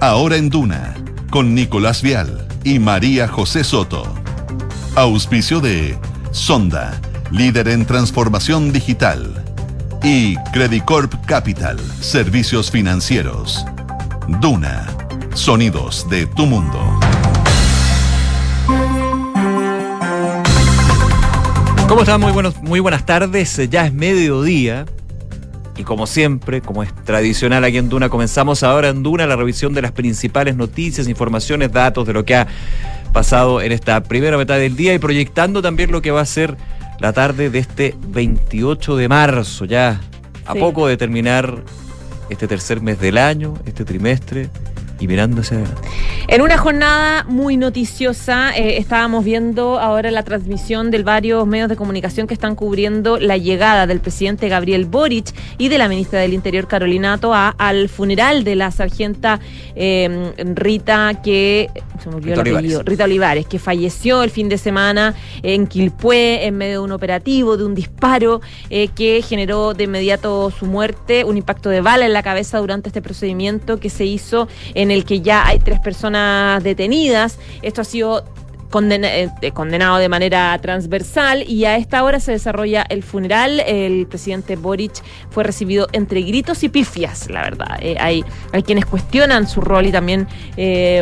Ahora en Duna, con Nicolás Vial y María José Soto. Auspicio de Sonda, líder en transformación digital. Y Credicorp Capital, servicios financieros. Duna, sonidos de tu mundo. ¿Cómo están? Muy, buenos, muy buenas tardes. Ya es mediodía. Y como siempre, como es tradicional aquí en Duna, comenzamos ahora en Duna la revisión de las principales noticias, informaciones, datos de lo que ha pasado en esta primera mitad del día y proyectando también lo que va a ser la tarde de este 28 de marzo, ya a Sí. poco de terminar este tercer mes del año, este trimestre, y mirando. En una jornada muy noticiosa, eh, estábamos viendo ahora la transmisión de varios medios de comunicación que están cubriendo la llegada del presidente Gabriel Boric y de la ministra del Interior Carolina Toa al funeral de la sargenta eh, Rita que se me olvidó Rita el apellido, Olivares. Rita Olivares, que falleció el fin de semana en Quilpué en medio de un operativo, de un disparo eh, que generó de inmediato su muerte, un impacto de bala en la cabeza durante este procedimiento que se hizo en el que ya hay tres personas detenidas. Esto ha sido eh, eh, condenado de manera transversal y a esta hora se desarrolla el funeral. El presidente Boric fue recibido entre gritos y pifias, la verdad. Eh, hay, hay quienes cuestionan su rol y también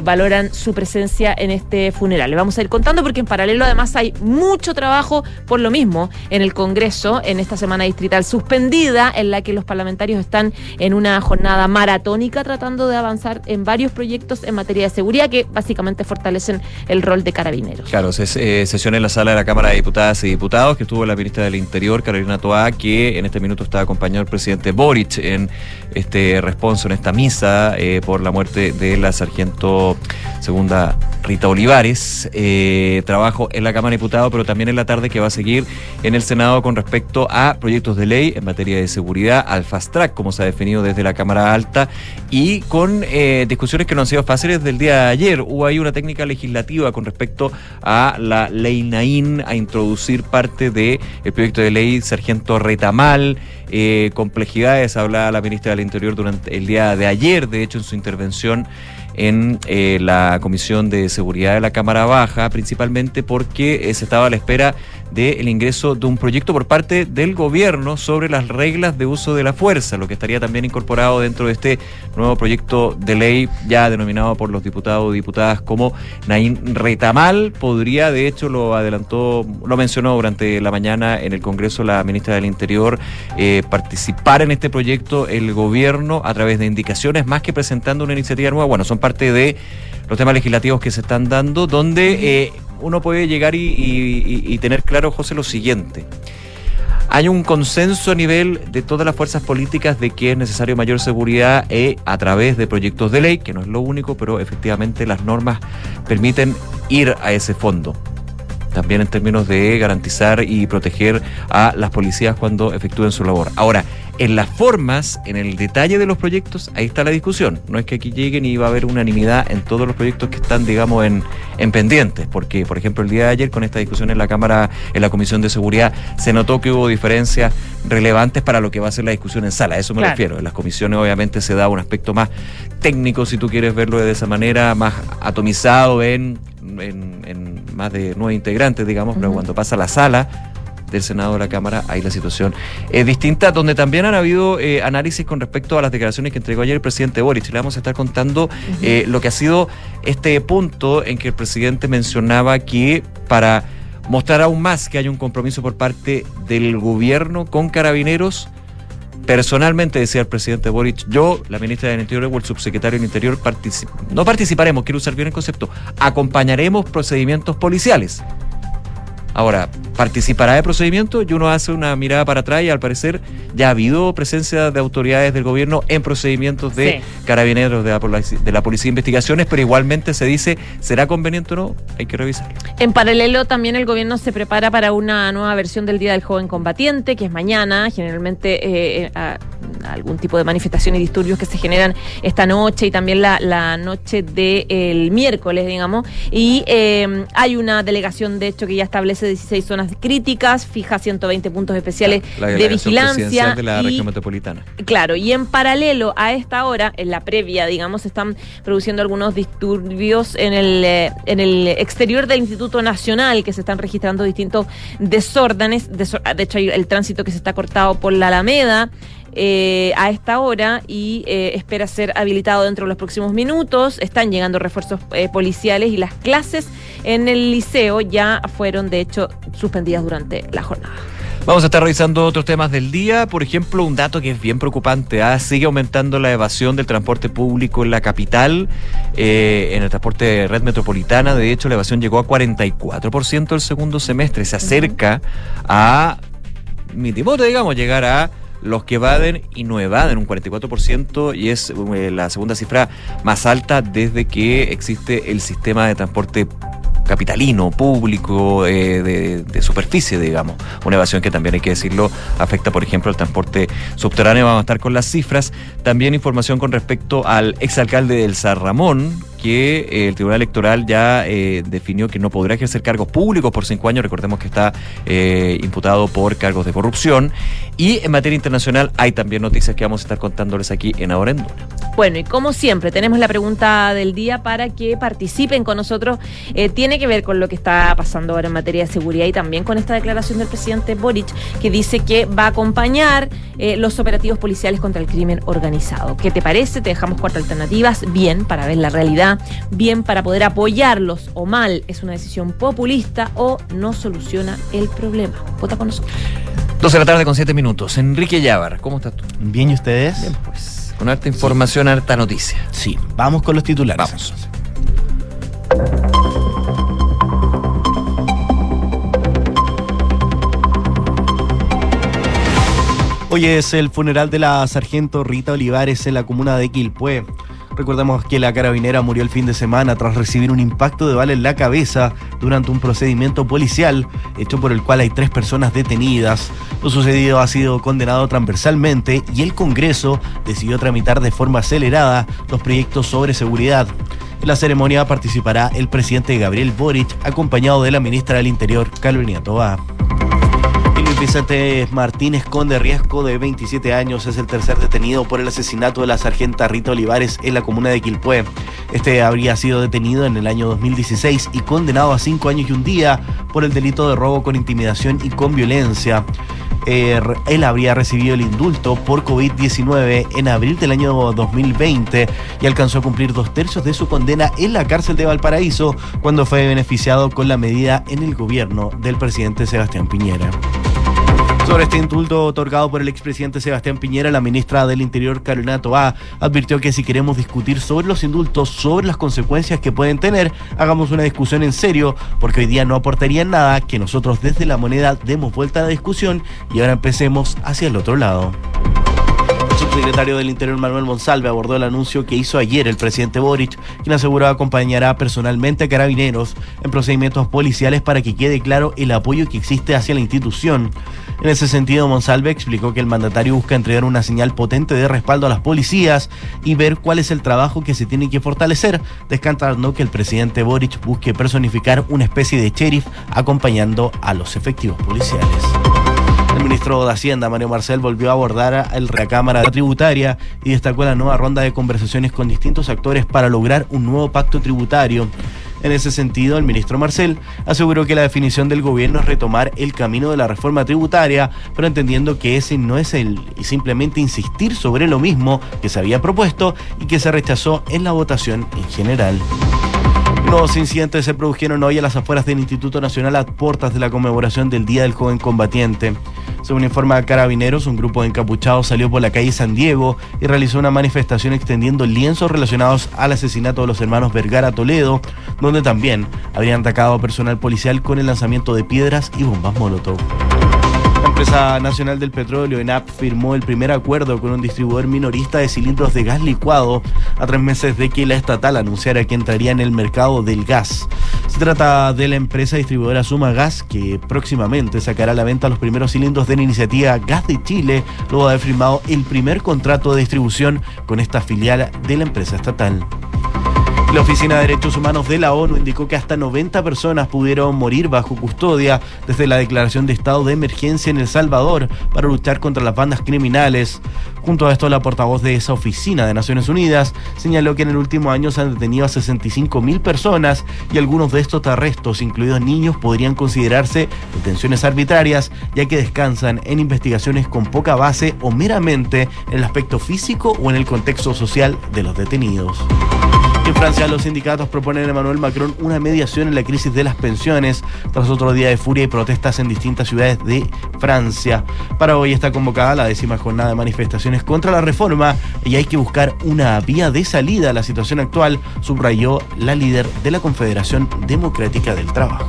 valoran su presencia en este funeral. Le vamos a ir contando porque en paralelo además hay mucho trabajo por lo mismo en el Congreso en esta semana distrital suspendida en la que los parlamentarios están en una jornada maratónica tratando de avanzar en varios proyectos en materia de seguridad que básicamente fortalecen el rol de carabineros. Claro, se, eh, sesión en la sala de la Cámara de Diputadas y Diputados, que estuvo la ministra del Interior, Carolina Toá, que en este minuto está acompañado el presidente Boric en este responso, en esta misa eh, por la muerte de la sargento segunda Rita Olivares. Eh, trabajo en la Cámara de Diputados, pero también en la tarde que va a seguir en el Senado con respecto a proyectos de ley en materia de seguridad, al fast track, como se ha definido desde la Cámara Alta, y con discusiones que no han sido fáciles del día de ayer. Hubo ahí una técnica legislativa con respecto a la ley Naín, a introducir parte del proyecto de ley Sargento Retamal, eh, complejidades, hablaba la ministra del Interior durante el día de ayer, de hecho en su intervención en eh, la Comisión de Seguridad de la Cámara Baja, principalmente porque eh, se estaba a la espera del ingreso de un proyecto por parte del gobierno sobre las reglas de uso de la fuerza, lo que estaría también incorporado dentro de este nuevo proyecto de ley ya denominado por los diputados y diputadas como Naín Retamal. Podría, de hecho, lo adelantó, lo mencionó durante la mañana en el Congreso la ministra del Interior, eh, participar en este proyecto el gobierno a través de indicaciones, más que presentando una iniciativa nueva. Bueno, son parte de los temas legislativos que se están dando, donde eh, uno puede llegar y, y- y- y tener claro, José, lo siguiente. Hay un consenso a nivel de todas las fuerzas políticas de que es necesario mayor seguridad eh, a través de proyectos de ley, que no es lo único, pero efectivamente las normas permiten ir a ese fondo. También en términos de garantizar y proteger a las policías cuando efectúen su labor. Ahora, en las formas, en el detalle de los proyectos, ahí está la discusión. No es que aquí lleguen y va a haber unanimidad en todos los proyectos que están, digamos, en, en pendientes. Porque, por ejemplo, el día de ayer, con esta discusión en la Cámara, en la Comisión de Seguridad, se notó que hubo diferencias relevantes para lo que va a ser la discusión en sala. A eso me Claro. refiero. En las comisiones, obviamente, se da un aspecto más técnico, si tú quieres verlo de esa manera, más atomizado en, en, en más de nueve integrantes, digamos, pero cuando pasa a la sala del Senado de la Cámara, ahí la situación es distinta, donde también han habido eh, análisis con respecto a las declaraciones que entregó ayer el presidente Boric. Le vamos a estar contando eh, lo que ha sido este punto en que el presidente mencionaba que para mostrar aún más que hay un compromiso por parte del gobierno con carabineros, Personalmente, decía el presidente Boric, yo, la ministra del Interior o el subsecretario del Interior, no participaremos, quiero usar bien el concepto, acompañaremos procedimientos policiales. Ahora, participará de procedimientos y uno hace una mirada para atrás y al parecer ya ha habido presencia de autoridades del gobierno en procedimientos de Sí. carabineros de la, de la Policía de Investigaciones, pero igualmente se dice, ¿será conveniente o no? Hay que revisar. En paralelo, también el gobierno se prepara para una nueva versión del Día del Joven Combatiente, que es mañana. Generalmente eh, eh, a- algún tipo de manifestación y disturbios que se generan esta noche y también la, la noche del miércoles, digamos. Y eh, hay una delegación, de hecho, que ya establece establece 16 zonas críticas, fija 120 puntos especiales La de delegación vigilancia. de la y- región metropolitana. Claro, y en paralelo a esta hora, en la previa, digamos, están produciendo algunos disturbios en el, eh, en el exterior del Instituto Nacional, que se están registrando distintos desórdenes. Desor- de hecho, hay el tránsito que se está cortado por la Alameda. Eh, a esta hora y eh, espera ser habilitado dentro de los próximos minutos. Están llegando refuerzos eh, policiales y las clases en el liceo ya fueron, de hecho, suspendidas durante la jornada. Vamos a estar revisando otros temas del día. Por ejemplo, un dato que es bien preocupante. ¿ah? Sigue aumentando la evasión del transporte público en la capital, eh, en el transporte de red metropolitana. De hecho, la evasión llegó a 44% el segundo semestre. Se acerca a mi timote, digamos, llegar a los que evaden y no evaden un 44% y es eh, la segunda cifra más alta desde que existe el sistema de transporte capitalino, público, eh, de, de superficie, digamos. Una evasión que también hay que decirlo afecta, por ejemplo, al transporte subterráneo. Vamos a estar con las cifras. También información con respecto al exalcalde del San Ramón, que eh, el Tribunal Electoral ya eh, definió que no podrá ejercer cargos públicos por cinco años. Recordemos que está eh, imputado por cargos de corrupción. Y en materia internacional hay también noticias que vamos a estar contándoles aquí en Ahora en Duna. Bueno, y como siempre, tenemos la pregunta del día para que participen con nosotros. Tiene que ver con lo que está pasando ahora en materia de seguridad y también con esta declaración del presidente Boric, que dice que va a acompañar los operativos policiales contra el crimen organizado. ¿Qué te parece? Te dejamos cuatro alternativas. Bien, para ver la realidad. Bien, para poder apoyarlos. O mal, es una decisión populista o no soluciona el problema. Vota con nosotros. 12 de la tarde con 7 minutos. Enrique Llávar, ¿cómo estás tú? Bien, ¿y ustedes? Bien, pues. Con harta información, harta noticia. Sí, vamos con los titulares. Vamos. Hoy es el funeral de la sargento Rita Olivares en la comuna de Quilpué. Recordemos que la carabinera murió el fin de semana tras recibir un impacto de bala en la cabeza durante un procedimiento policial hecho por el cual hay tres personas detenidas. Lo sucedido ha sido condenado transversalmente y el Congreso decidió tramitar de forma acelerada los proyectos sobre seguridad. En la ceremonia participará el presidente Gabriel Boric, acompañado de la ministra del Interior, Carolina Toá. Vicente Martínez Conde Riesco, de 27 años, es el tercer detenido por el asesinato de la sargenta Rita Olivares en la comuna de Quilpué. Este habría sido detenido en el año 2016 y condenado a cinco años y un día por el delito de robo con intimidación y con violencia. Eh, él habría recibido el indulto por COVID-19 en abril del año 2020 y alcanzó a cumplir dos tercios de su condena en la cárcel de Valparaíso cuando fue beneficiado con la medida en el gobierno del presidente Sebastián Piñera. Sobre este indulto otorgado por el expresidente Sebastián Piñera, la ministra del Interior, Carolina Toá, advirtió que si queremos discutir sobre los indultos, sobre las consecuencias que pueden tener, hagamos una discusión en serio, porque hoy día no aportaría nada que nosotros desde la moneda demos vuelta a la discusión y ahora empecemos hacia el otro lado. El subsecretario del Interior Manuel Monsalve abordó el anuncio que hizo ayer el presidente Boric, quien aseguró acompañará personalmente a carabineros en procedimientos policiales para que quede claro el apoyo que existe hacia la institución. En ese sentido, Monsalve explicó que el mandatario busca entregar una señal potente de respaldo a las policías y ver cuál es el trabajo que se tiene que fortalecer, descartando que el presidente Boric busque personificar una especie de sheriff acompañando a los efectivos policiales. Ministro de Hacienda, Mario Marcel, volvió a abordar el la Cámara Tributaria y destacó la nueva ronda de conversaciones con distintos actores para lograr un nuevo pacto tributario. En ese sentido, el ministro Marcel aseguró que la definición del gobierno es retomar el camino de la reforma tributaria, pero entendiendo que ese no es el y simplemente insistir sobre lo mismo que se había propuesto y que se rechazó en la votación en general. Nuevos incidentes se produjeron hoy a las afueras del Instituto Nacional a puertas de la conmemoración del Día del Joven Combatiente. Según informa Carabineros, un grupo de encapuchados salió por la calle San Diego y realizó una manifestación extendiendo lienzos relacionados al asesinato de los hermanos Vergara Toledo, donde también habrían atacado a personal policial con el lanzamiento de piedras y bombas Molotov. La empresa nacional del petróleo, ENAP, firmó el primer acuerdo con un distribuidor minorista de cilindros de gas licuado a tres meses de que la estatal anunciara que entraría en el mercado del gas. Se trata de la empresa distribuidora Suma Gas, que próximamente sacará a la venta los primeros cilindros de la iniciativa Gas de Chile, luego de haber firmado el primer contrato de distribución con esta filial de la empresa estatal. La Oficina de Derechos Humanos de la ONU indicó que hasta 90 personas pudieron morir bajo custodia desde la declaración de estado de emergencia en El Salvador para luchar contra las bandas criminales. Junto a esto, la portavoz de esa oficina de Naciones Unidas señaló que en el último año se han detenido a 65 mil personas y algunos de estos arrestos, incluidos niños, podrían considerarse detenciones arbitrarias, ya que descansan en investigaciones con poca base o meramente en el aspecto físico o en el contexto social de los detenidos. En Francia, los sindicatos proponen a Emmanuel Macron una mediación en la crisis de las pensiones tras otro día de furia y protestas en distintas ciudades de Francia. Para hoy está convocada la décima jornada de manifestaciones contra la reforma y hay que buscar una vía de salida a la situación actual, subrayó la líder de la Confederación Democrática del Trabajo.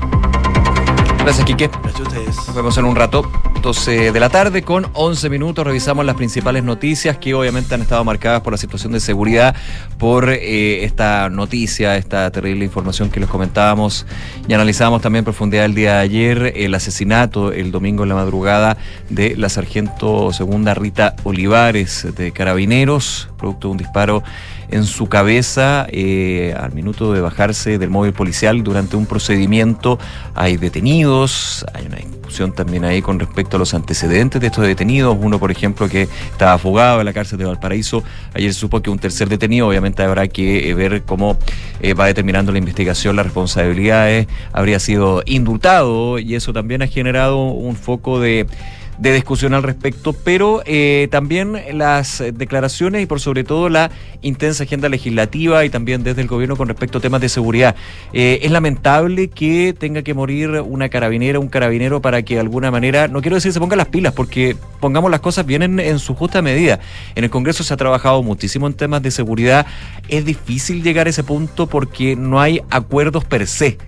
Gracias, Quique. Gracias a ustedes. Nos vemos en un rato, 12 de la tarde, con 11 minutos. Revisamos las principales noticias que obviamente han estado marcadas por la situación de seguridad, por eh, esta noticia, esta terrible información que les comentábamos y analizábamos también en profundidad el día de ayer, el asesinato el domingo en la madrugada de la sargento segunda Rita Olivares de Carabineros, producto de un disparo en su cabeza eh, al minuto de bajarse del móvil policial durante un procedimiento. Hay detenidos, hay una discusión también ahí con respecto a los antecedentes de estos detenidos. Uno, por ejemplo, que estaba fugado en la cárcel de Valparaíso. Ayer se supo que un tercer detenido, obviamente habrá que eh, ver cómo eh, va determinando la investigación las responsabilidades. Habría sido indultado y eso también ha generado un foco de de discusión al respecto, pero eh, también las declaraciones y por sobre todo la intensa agenda legislativa y también desde el gobierno con respecto a temas de seguridad. Eh, es lamentable que tenga que morir una carabinera, un carabinero para que de alguna manera, no quiero decir se pongan las pilas, porque pongamos las cosas bien en, en su justa medida. En el Congreso se ha trabajado muchísimo en temas de seguridad. Es difícil llegar a ese punto porque no hay acuerdos per se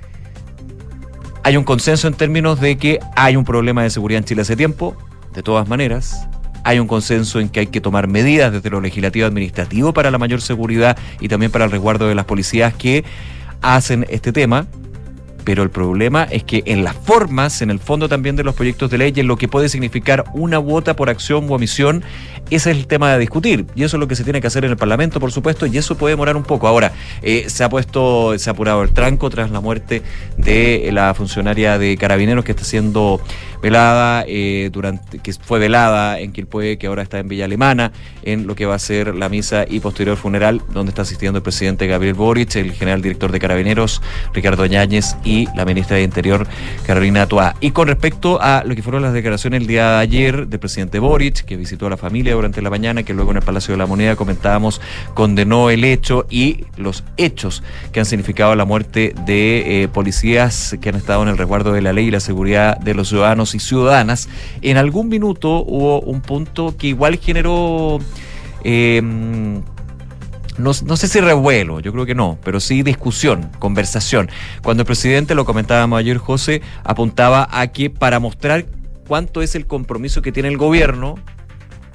hay un consenso en términos de que hay un problema de seguridad en Chile hace tiempo, de todas maneras. Hay un consenso en que hay que tomar medidas desde lo legislativo administrativo para la mayor seguridad y también para el resguardo de las policías que hacen este tema. Pero el problema es que en las formas, en el fondo también de los proyectos de ley, en lo que puede significar una cuota por acción o omisión, ese es el tema de discutir. Y eso es lo que se tiene que hacer en el Parlamento, por supuesto, y eso puede demorar un poco. Ahora, eh, se ha puesto, se ha apurado el tranco tras la muerte de la funcionaria de carabineros que está siendo velada, eh, durante, que fue velada en Quilpue, que ahora está en Villa Alemana, en lo que va a ser la misa y posterior funeral, donde está asistiendo el presidente Gabriel Boric, el general director de carabineros, Ricardo Ñáñez, y la ministra de Interior, Carolina Toa. Y con respecto a lo que fueron las declaraciones el día de ayer del presidente Boric, que visitó a la familia durante la mañana, que luego en el Palacio de la Moneda comentábamos, condenó el hecho y los hechos que han significado la muerte de eh, policías que han estado en el resguardo de la ley y la seguridad de los ciudadanos y ciudadanas. En algún minuto hubo un punto que igual generó... Eh, no, no, sé si revuelo, yo creo que no, pero sí discusión, conversación. Cuando el presidente, lo comentábamos ayer, José, apuntaba a que para mostrar cuánto es el compromiso que tiene el gobierno,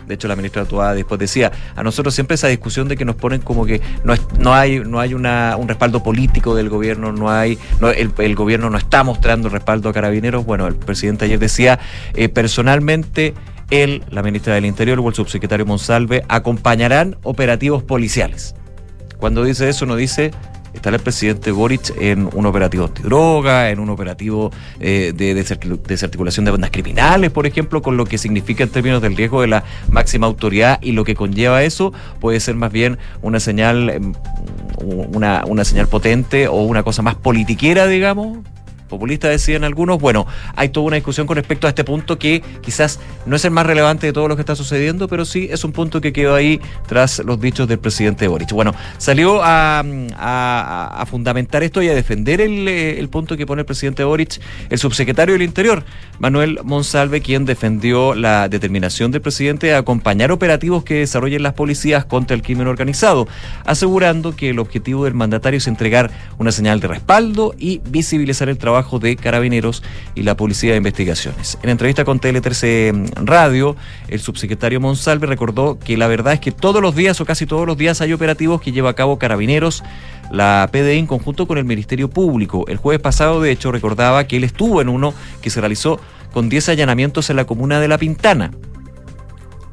de hecho la ministra Tuada después decía, a nosotros siempre esa discusión de que nos ponen como que no, no hay, no hay una, un respaldo político del gobierno, no hay, no, el, el, gobierno no está mostrando respaldo a carabineros. Bueno, el presidente ayer decía, eh, personalmente él, la ministra del Interior o el subsecretario Monsalve acompañarán operativos policiales. Cuando dice eso, no dice estará el presidente Boric en un operativo antidroga, en un operativo eh, de desarticulación de bandas criminales, por ejemplo, con lo que significa en términos del riesgo de la máxima autoridad y lo que conlleva eso, puede ser más bien una señal, una, una señal potente o una cosa más politiquera, digamos, populista decían algunos. Bueno, hay toda una discusión con respecto a este punto que quizás no es el más relevante de todo lo que está sucediendo, pero sí es un punto que quedó ahí tras los dichos del presidente Boric. Bueno, salió a, fundamentar esto y a defender el, el, punto que pone el presidente Boric, el subsecretario del Interior, Manuel Monsalve, quien defendió la determinación del presidente de acompañar operativos que desarrollen las policías contra el crimen organizado, asegurando que el objetivo del mandatario es entregar una señal de respaldo y visibilizar el trabajo de Carabineros y la Policía de Investigaciones. En entrevista con Tele13 Radio, el subsecretario Monsalve recordó que la verdad es que todos los días o casi todos los días hay operativos que lleva a cabo Carabineros, la PDI en conjunto con el Ministerio Público. El jueves pasado, de hecho, recordaba que él estuvo en uno que se realizó con 10 allanamientos en la comuna de La Pintana.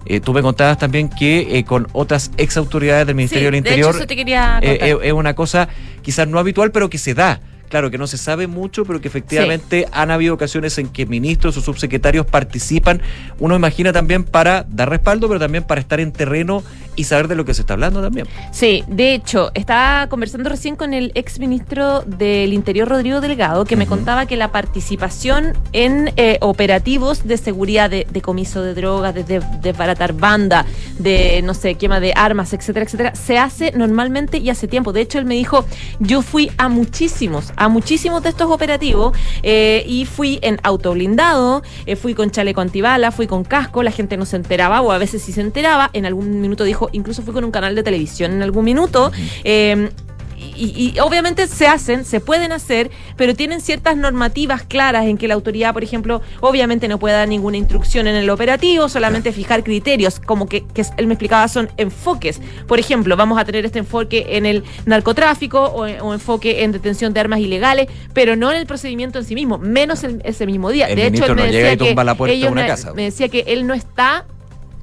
Eh, tú me contabas también que eh, con otras ex autoridades del Ministerio sí, del Interior de hecho, eso te quería eh, es una cosa quizás no habitual, pero que se da. Claro, que no se sabe mucho, pero que efectivamente han habido ocasiones en que ministros o subsecretarios participan, uno imagina también para dar respaldo, pero también para estar en terreno y saber de lo que se está hablando también. Sí, de hecho, estaba conversando recién con el ex ministro del Interior, Rodrigo Delgado, que me contaba que la participación en eh, operativos de seguridad, de decomiso de drogas, de desbaratar banda, de, no sé, quema de armas, etcétera, etcétera, se hace normalmente y hace tiempo. De hecho, él me dijo, yo fui a muchísimos, a muchísimos de estos operativos eh, y fui en auto blindado, eh, fui con chaleco antibala, fui con casco, la gente no se enteraba o a veces sí se enteraba, en algún minuto dijo, incluso fui con un canal de televisión en algún minuto. Eh, y, obviamente se hacen, se pueden hacer, pero tienen ciertas normativas claras en que la autoridad, por ejemplo, obviamente no puede dar ninguna instrucción en el operativo, solamente fijar criterios, como que, él me explicaba son enfoques. Por ejemplo, vamos a tener este enfoque en el narcotráfico o, enfoque en detención de armas ilegales, pero no en el procedimiento en sí mismo, menos ese mismo día. de hecho, él me decía que me decía que él no está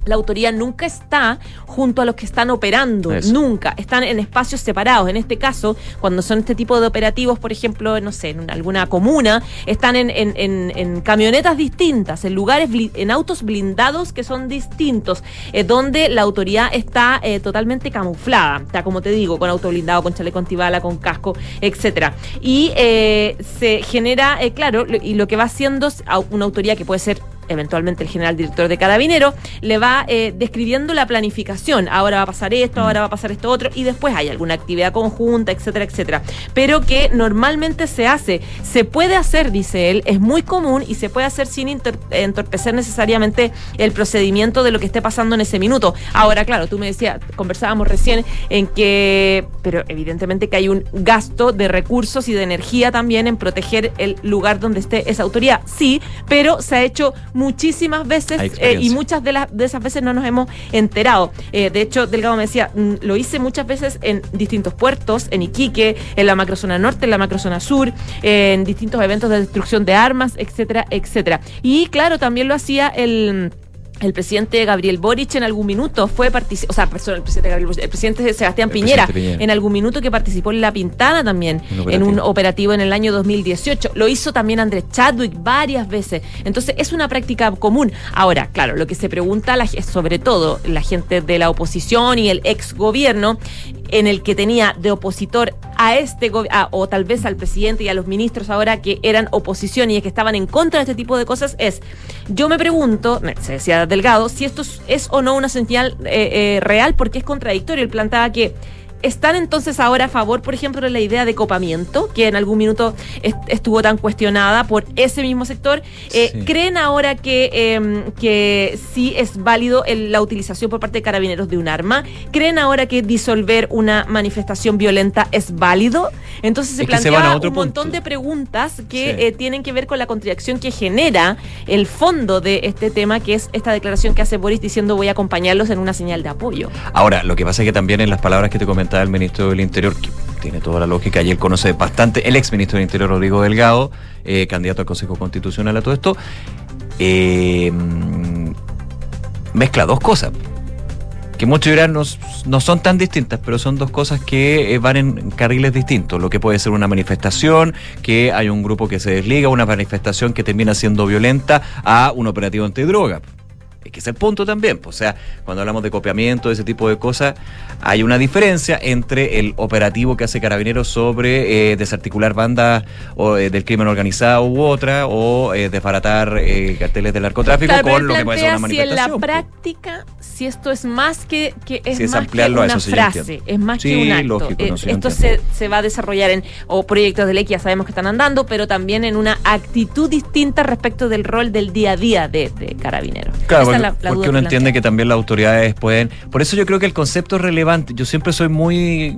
la autoridad nunca está junto a los que están operando, nunca. Están en espacios separados. En este caso, cuando son este tipo de operativos, por ejemplo, no sé, en alguna comuna, están en, en, camionetas distintas, en lugares, en autos blindados que son distintos, eh, donde la autoridad está eh, totalmente camuflada. Está, como te digo, con auto blindado, con chaleco antibala, con casco, etcétera. Y eh, se genera, claro, y lo que va haciendo una autoridad que puede ser eventualmente el general director de Carabinero, le va eh, describiendo la planificación. Ahora va a pasar esto, ahora va a pasar esto otro, y después hay alguna actividad conjunta, etcétera, etcétera. Pero que normalmente se hace, se puede hacer, dice él, es muy común y se puede hacer sin entorpecer necesariamente el procedimiento de lo que esté pasando en ese minuto. Ahora, claro, tú me decías, conversábamos recién en que, pero evidentemente que hay un gasto de recursos y de energía también en proteger el lugar donde esté esa autoridad. Sí, pero se ha hecho muchísimas veces eh, y muchas de, las de esas veces no nos hemos enterado. Eh, de hecho, Delgado me decía, mm, lo hice muchas veces en distintos puertos, en Iquique, en la macrozona norte, en la macrozona sur, en distintos eventos de destrucción de armas, etcétera, etcétera. Y claro, también lo hacía el el presidente Gabriel Boric en algún minuto fue o sea, el presidente Gabriel el presidente Sebastián Piñera, en algún minuto que participó en La Pintana también, en un operativo en el año 2018. Lo hizo también Andrés Chadwick varias veces. Entonces, es una práctica común. Ahora, claro, lo que se pregunta la, sobre todo la gente de la oposición y el ex gobierno en el que tenía de opositor a este gobierno, o tal vez al presidente y a los ministros ahora que eran oposición y que estaban en contra de este tipo de cosas, es, yo me pregunto, se decía Delgado, si esto es, o no una señal eh, eh, real, porque es contradictorio. Él planteaba que ¿Están entonces ahora a favor, por ejemplo, de la idea de copamiento, que en algún minuto estuvo tan cuestionada por ese mismo sector? Eh, ¿Creen ahora que, em, que sí es válido la utilización por parte de carabineros de un arma? ¿Creen ahora que disolver una manifestación violenta es válido? Entonces se plantea un montón de preguntas que eh, tienen que ver con la contradicción que genera el fondo de este tema, que es esta declaración que hace Boris diciendo voy a acompañarlos en una señal de apoyo. Ahora, lo que pasa es que también en las palabras que te comenté, el ministro del Interior, que tiene toda la lógica y él conoce bastante, el ex ministro del Interior Rodrigo Delgado, eh, candidato al Consejo Constitucional a todo esto, eh, mezcla dos cosas que muchos dirán no, no, son tan distintas, pero son dos cosas que eh, van en carriles distintos. Lo que puede ser una manifestación, que hay un grupo que se desliga, una manifestación que termina siendo violenta, a un operativo antidroga que es el punto también. Pues, o sea, cuando hablamos de copiamiento, de ese tipo de cosas, hay una diferencia entre el operativo que hace Carabineros sobre eh, desarticular bandas o, eh, del crimen organizado u otra, o eh, desbaratar eh, carteles del narcotráfico con lo que puede ser una manifestación. Si en la pues. práctica, si esto es más que, que es, más que una frase, es más que un acto. esto se, se, va a desarrollar en o proyectos de ley que ya sabemos que están andando, pero también en una actitud distinta respecto del rol del día a día de, de Carabineros. Claro, porque uno entiende que también las autoridades pueden. Por eso yo creo que el concepto es relevante. Yo siempre soy muy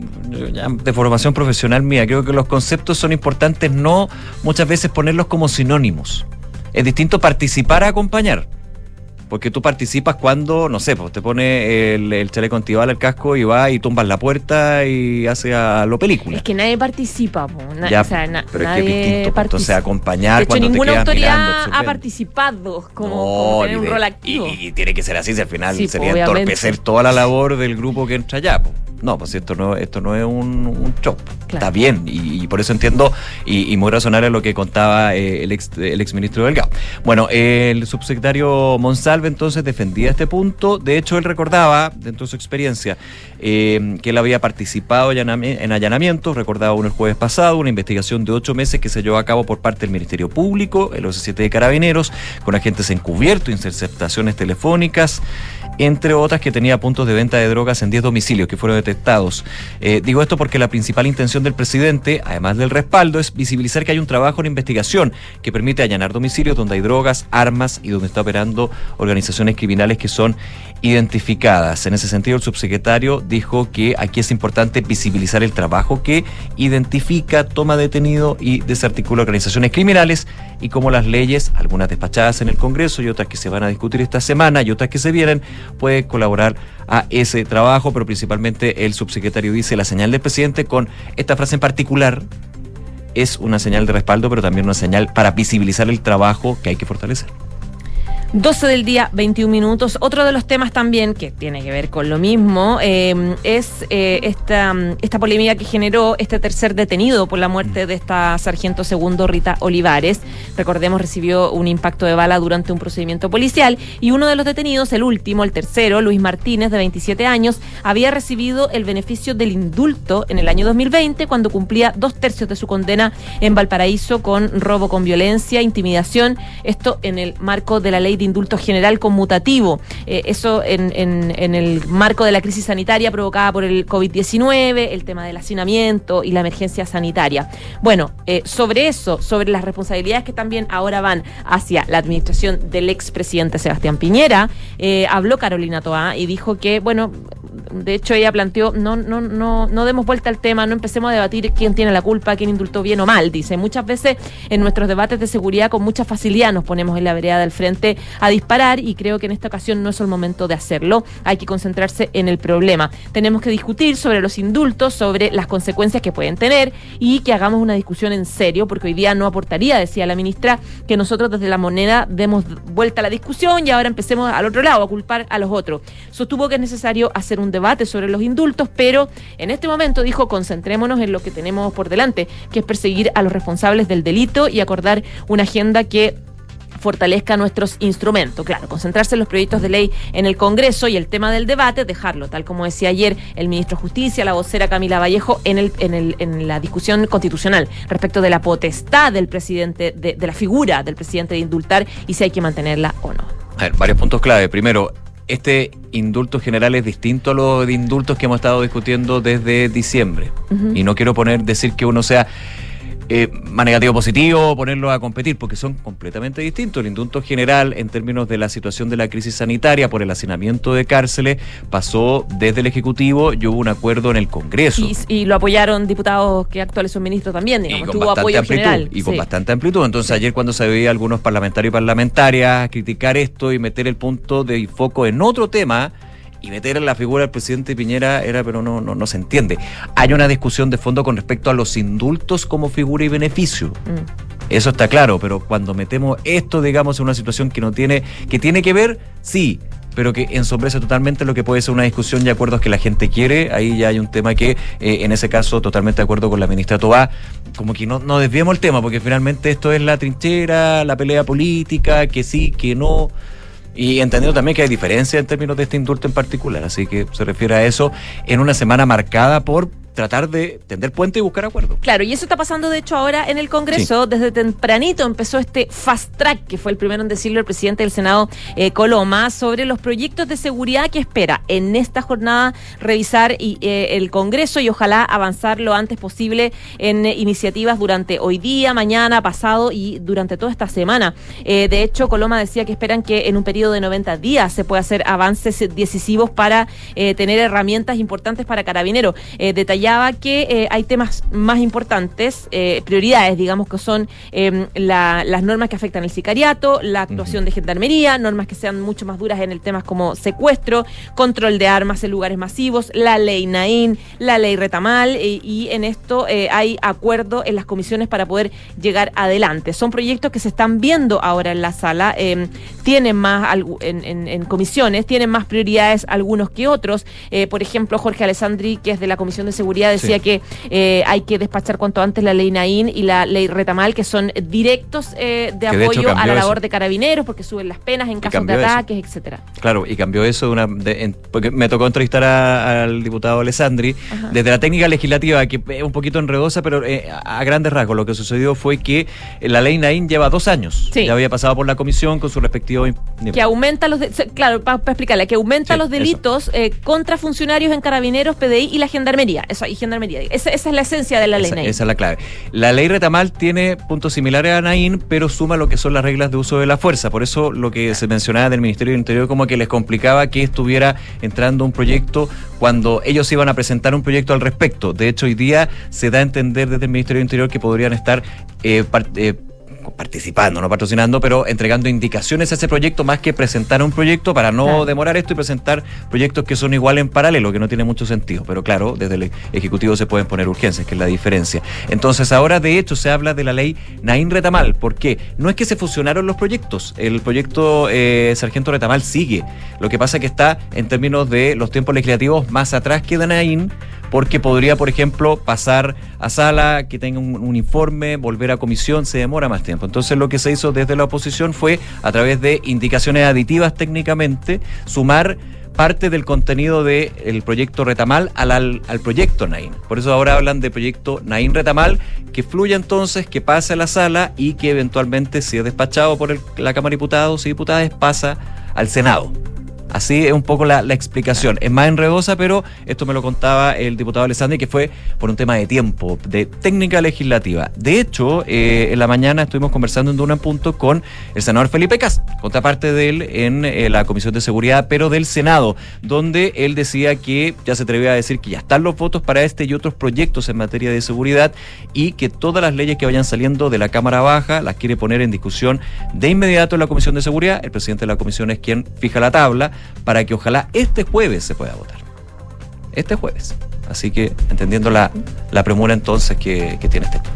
de formación profesional mía. Creo que los conceptos son importantes, no muchas veces ponerlos como sinónimos. Es distinto participar a acompañar. Porque tú participas cuando, no sé, pues te pone el, el chaleco antibala, el casco y va y tumbas la puerta y hace a lo película. Es que nadie participa, po. o sea, pero es que es distinto. Pues, entonces, acompañar de hecho, cuando ninguna te autoridad ha participado como, tener un rol activo. Y, tiene que ser así, si al final sería entorpecer toda la labor del grupo que entra allá. Po. No, pues esto no, esto no es un, un. Claro. Está bien, y, y por eso entiendo, y, y muy razonable lo que contaba eh, el ex el exministro Delgado. Bueno, el subsecretario Monsalve entonces defendía este punto. De hecho, él recordaba, dentro de su experiencia, eh, que él había participado en allanamientos, recordaba uno el jueves pasado, una investigación de ocho meses que se llevó a cabo por parte del Ministerio Público, el OC7 de Carabineros, con agentes encubiertos, interceptaciones telefónicas, entre otras que tenía puntos de venta de drogas en 10 domicilios que fueron detectados. Eh, digo esto porque la principal intención del presidente, además del respaldo, es visibilizar que hay un trabajo en investigación que permite allanar domicilios donde hay drogas, armas y donde está operando organizaciones criminales que son identificadas. En ese sentido, el subsecretario dijo que aquí es importante visibilizar el trabajo que identifica, toma detenido y desarticula organizaciones criminales y cómo las leyes, algunas despachadas en el Congreso y otras que se van a discutir esta semana y otras que se vienen, puede colaborar a ese trabajo, pero principalmente el subsecretario dice la señal del presidente con esta frase en particular es una señal de respaldo, pero también una señal para visibilizar el trabajo que hay que fortalecer. 12 del día, 21 minutos. Otro de los temas también que tiene que ver con lo mismo eh, es eh, esta, esta polémica que generó este tercer detenido por la muerte de esta sargento segundo Rita Olivares. Recordemos, recibió un impacto de bala durante un procedimiento policial y uno de los detenidos, el último, el tercero, Luis Martínez, de 27 años, había recibido el beneficio del indulto en el año 2020 cuando cumplía dos tercios de su condena en Valparaíso con robo con violencia, intimidación, esto en el marco de la ley de indulto general conmutativo. Eh, eso en, en- el marco de la crisis sanitaria provocada por el COVID-19, el tema del hacinamiento y la emergencia sanitaria. Bueno, eh, sobre eso, sobre las responsabilidades que también ahora van hacia la administración del expresidente Sebastián Piñera, eh, habló Carolina Toá y dijo que, bueno, de hecho ella planteó, no, no, no, no demos vuelta al tema, no empecemos a debatir quién tiene la culpa, quién indultó bien o mal, dice. Muchas veces en nuestros debates de seguridad con mucha facilidad nos ponemos en la vereda del frente a disparar y creo que en esta ocasión no es el momento de hacerlo. Hay que concentrarse en el problema. Tenemos que discutir sobre los indultos, sobre las consecuencias que pueden tener y que hagamos una discusión en serio, porque hoy día no aportaría, decía la ministra, que nosotros desde la moneda demos vuelta a la discusión y ahora empecemos al otro lado, a culpar a los otros. Sostuvo que es necesario hacer un debate sobre los indultos, pero en este momento dijo concentrémonos en lo que tenemos por delante, que es perseguir a los responsables del delito y acordar una agenda que fortalezca nuestros instrumentos. Claro, concentrarse en los proyectos de ley en el Congreso y el tema del debate, dejarlo, tal como decía ayer el ministro de Justicia, la vocera Camila Vallejo, en, el, la discusión constitucional respecto de la potestad del presidente, de, de la figura del presidente de indultar y si hay que mantenerla o no. A ver, varios puntos clave. Primero, este indulto general es distinto a los indultos que hemos estado discutiendo desde diciembre. Y no quiero poner, decir que uno sea eh, más negativo o positivo, ponerlo a competir, porque son completamente distintos. El indulto general, en términos de la situación de la crisis sanitaria por el hacinamiento de cárceles, pasó desde el Ejecutivo y hubo un acuerdo en el Congreso. Y, y lo apoyaron diputados que actuales son ministros también, Y digamos, con tuvo bastante apoyo amplitud. general. Y con sí. bastante amplitud. Entonces, ayer cuando se veía algunos parlamentarios y parlamentarias criticar esto y meter el punto de foco en otro tema y meter en la figura del presidente Piñera era, pero no, no, no se entiende. Hay una discusión de fondo con respecto a los indultos como figura y beneficio. Mm. Eso está claro, pero cuando metemos esto, digamos, en una situación que no tiene, que tiene que ver, sí, pero que ensombrece totalmente lo que puede ser una discusión y acuerdos que la gente quiere, ahí ya hay un tema que, eh, en ese caso, totalmente de acuerdo con la ministra Tobá, como que no, no desviemos el tema, porque finalmente esto es la trinchera, la pelea política, que sí, que no. Y entendiendo también que hay diferencia en términos de este indulto en particular, así que se refiere a eso en una semana marcada por tratar de tender puente y buscar acuerdos. Claro, y eso está pasando de hecho ahora en el Congreso. Desde tempranito empezó este fast track, que fue el primero en decirlo el presidente del Senado, eh, Coloma, sobre los proyectos de seguridad que espera en esta jornada revisar y, eh, el Congreso y ojalá avanzar lo antes posible en eh, iniciativas durante hoy día, mañana, pasado y durante toda esta semana. De hecho, Coloma decía que esperan que en un periodo de 90 días se pueda hacer avances decisivos para tener herramientas importantes para Carabineros. Eh, detallaba subrayaba que eh, hay temas más importantes, eh, prioridades, digamos, que son eh, la- las normas que afectan el sicariato, la actuación de gendarmería, normas que sean mucho más duras en el temas como secuestro, control de armas en lugares masivos, la ley Naín, la ley Retamal, eh, y en esto hay acuerdo en las comisiones para poder llegar adelante. Son proyectos que se están viendo ahora en la sala, eh, tienen más en, en- en comisiones, tienen más prioridades algunos que otros. Por ejemplo, Jorge Alessandri, que es de la Comisión de Seguridad, decía Sí. que eh, hay que despachar cuanto antes la ley Naín y la ley Retamal, que son directos eh, de Que de hecho apoyo a la eso. labor de carabineros, porque suben las penas en casos de eso. ataques, etcétera. Claro, y cambió eso de una, de- en- porque me tocó entrevistar a- al diputado Alessandri Ajá. desde la técnica legislativa, que es un poquito enredosa, pero eh, a grandes rasgos lo que sucedió fue que la ley Naín lleva dos años. Sí. Ya había pasado por la comisión con su respectivo... que aumenta los de- claro para explicarle que aumenta Sí, los delitos eh, contra funcionarios en carabineros PDI y la gendarmería eso y gendarmería esa, esa es la esencia de la ley Esa, Naín. esa es la clave. La ley Retamal tiene puntos similares a Naín, pero suma lo que son las reglas de uso de la fuerza. Por eso lo que se mencionaba del Ministerio del Interior como que les complicaba que estuviera entrando un proyecto cuando ellos iban a presentar un proyecto al respecto. De hecho, hoy día se da a entender desde el Ministerio del Interior que podrían estar eh, eh, participando, no patrocinando, pero entregando indicaciones a ese proyecto más que presentar un proyecto para no Claro. demorar esto y presentar proyectos que son igual en paralelo, que no tiene mucho sentido. Pero claro, desde el Ejecutivo se pueden poner urgencias, que es la diferencia. Entonces ahora de hecho se habla de la ley Naín Retamal. ¿Por qué? No es que se fusionaron los proyectos. El proyecto eh, Sargento Retamal sigue. Lo que pasa es que está en términos de los tiempos legislativos más atrás que de Naín porque podría, por ejemplo, pasar a sala, que tenga un, informe, volver a comisión, se demora más tiempo. Entonces lo que se hizo desde la oposición fue, a través de indicaciones aditivas técnicamente, sumar parte del contenido del proyecto Retamal al, al, proyecto Naín. Por eso ahora hablan de proyecto Naín Retamal, que fluya entonces, que pase a la sala y que eventualmente, si es despachado por la Cámara de Diputados y Diputadas, pasa al Senado. Así es un poco la, explicación. Es más enredosa, pero esto me lo contaba el diputado Alessandri, que fue por un tema de tiempo, de técnica legislativa. De hecho, eh, en la mañana estuvimos conversando en Duna Punto con el senador Felipe Cas, contraparte de él en eh, la Comisión de Seguridad, pero del Senado, donde él decía que ya se atrevía a decir que ya están los votos para este y otros proyectos en materia de seguridad y que todas las leyes que vayan saliendo de la Cámara Baja las quiere poner en discusión de inmediato en la Comisión de Seguridad. El presidente de la comisión es quien fija la tabla para que ojalá este jueves se pueda votar. Este jueves. Así que entendiendo la, la premura entonces que, que tiene este tema.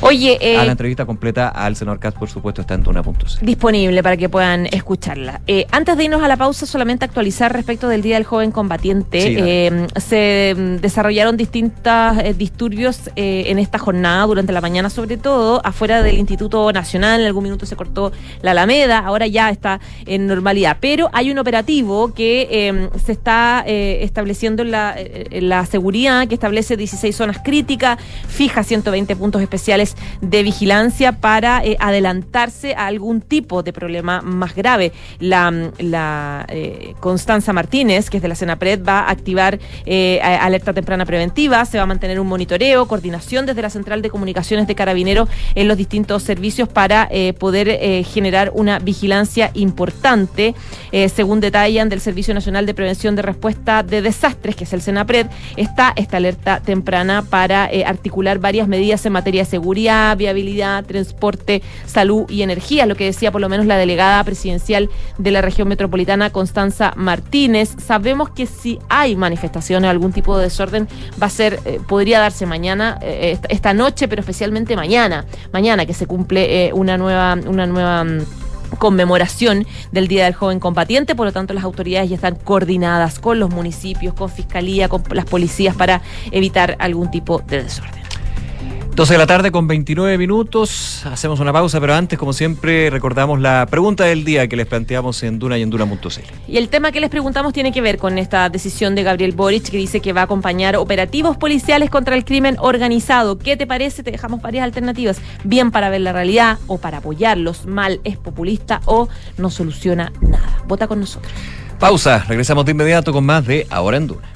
Oye, eh, a la entrevista completa al senador Katz, por supuesto, está en Tuna.c. disponible para que puedan escucharla. Eh, antes de irnos a la pausa, solamente actualizar respecto del Día del Joven Combatiente. Sí. Eh, se mm, desarrollaron distintos disturbios eh, en esta jornada, durante la mañana sobre todo, afuera del Instituto Nacional. En algún minuto se cortó la Alameda, ahora ya está en normalidad. Pero hay un operativo que eh, se está estableciendo en la, en la seguridad, que establece 16 zonas críticas, fija 120 puntos especiales de vigilancia para eh, adelantarse a algún tipo de problema más grave. La, la eh, Constanza Martínez, que es de la Senapred, va a activar eh, alerta temprana preventiva, se va a mantener un monitoreo, coordinación desde la Central de Comunicaciones de Carabineros en los distintos servicios para poder generar una vigilancia importante. Según detallan del Servicio Nacional de Prevención de Respuesta de Desastres, que es el Senapred, está esta alerta temprana para articular varias medidas en materia de seguridad, viabilidad, transporte, salud y energía, lo que decía por lo menos la delegada presidencial de la región metropolitana, Constanza Martínez. Sabemos que si hay manifestaciones o algún tipo de desorden, va a ser, eh, podría darse mañana, eh, esta, esta noche, pero especialmente mañana, mañana que se cumple eh, una nueva, una nueva mm, conmemoración del Día del Joven Combatiente, por lo tanto las autoridades ya están coordinadas con los municipios, con fiscalía, con las policías para evitar algún tipo de desorden. 12 de la tarde con 29 minutos. Hacemos una pausa, pero antes, como siempre, recordamos la pregunta del día que les planteamos en Duna y en Duna.cl. Y el tema que les preguntamos tiene que ver con esta decisión de Gabriel Boric, que dice que va a acompañar operativos policiales contra el crimen organizado. ¿Qué te parece? Te dejamos varias alternativas. Bien para ver la realidad o para apoyarlos. Mal es populista o no soluciona nada. Vota con nosotros. Pausa, regresamos de inmediato con más de Ahora en Duna.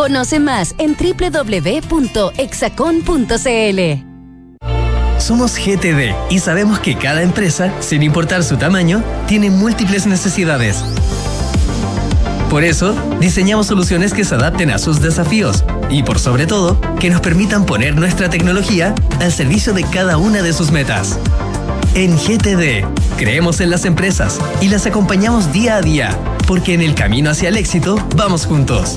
Conoce más en www.exacon.cl. Somos GTD y sabemos que cada empresa, sin importar su tamaño, tiene múltiples necesidades. Por eso, diseñamos soluciones que se adapten a sus desafíos y, por sobre todo, que nos permitan poner nuestra tecnología al servicio de cada una de sus metas. En GTD, creemos en las empresas y las acompañamos día a día, porque en el camino hacia el éxito vamos juntos.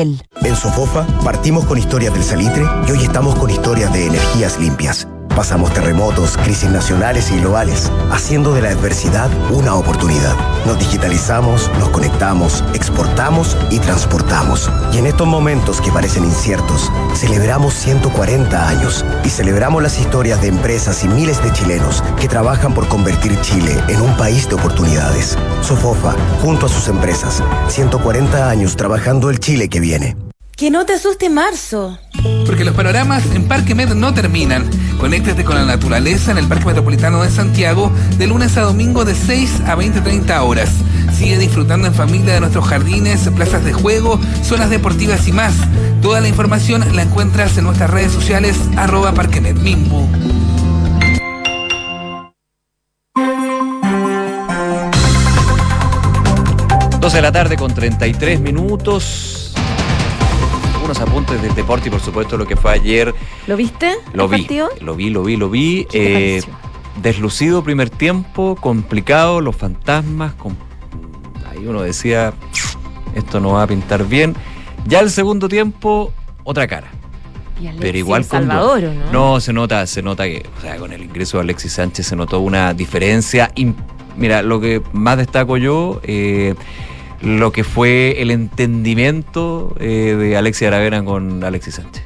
En Sofofa partimos con historias del salitre y hoy estamos con historias de energías limpias. Pasamos terremotos, crisis nacionales y globales, haciendo de la adversidad una oportunidad. Nos digitalizamos, nos conectamos, exportamos y transportamos. Y en estos momentos que parecen inciertos, celebramos 140 años y celebramos las historias de empresas y miles de chilenos que trabajan por convertir Chile en un país de oportunidades. Sofofa, junto a sus empresas, 140 años trabajando el Chile que viene. Que no te asuste marzo. Porque los panoramas en Parque Med no terminan. Conéctate con la naturaleza en el Parque Metropolitano de Santiago de lunes a domingo de 6 a 20-30 horas. Sigue disfrutando en familia de nuestros jardines, plazas de juego, zonas deportivas y más. Toda la información la encuentras en nuestras redes sociales arroba parquemedmimbu. Dos de la tarde con 33 minutos. Apuntes del deporte y por supuesto lo que fue ayer. ¿Lo viste? Lo vi, partido? lo vi, lo vi, lo vi. ¿Qué te Eh, deslucido primer tiempo, complicado, los fantasmas. Ahí uno decía, esto no va a pintar bien. Ya el segundo tiempo, otra cara. Pero igual Salvador, ¿o ¿no? No, se nota, se nota que, o sea, con el ingreso de Alexis Sánchez se notó una diferencia. Mira, lo que más destaco yo, eh, lo que fue el entendimiento eh, de Alexis Aravena con Alexis Sánchez.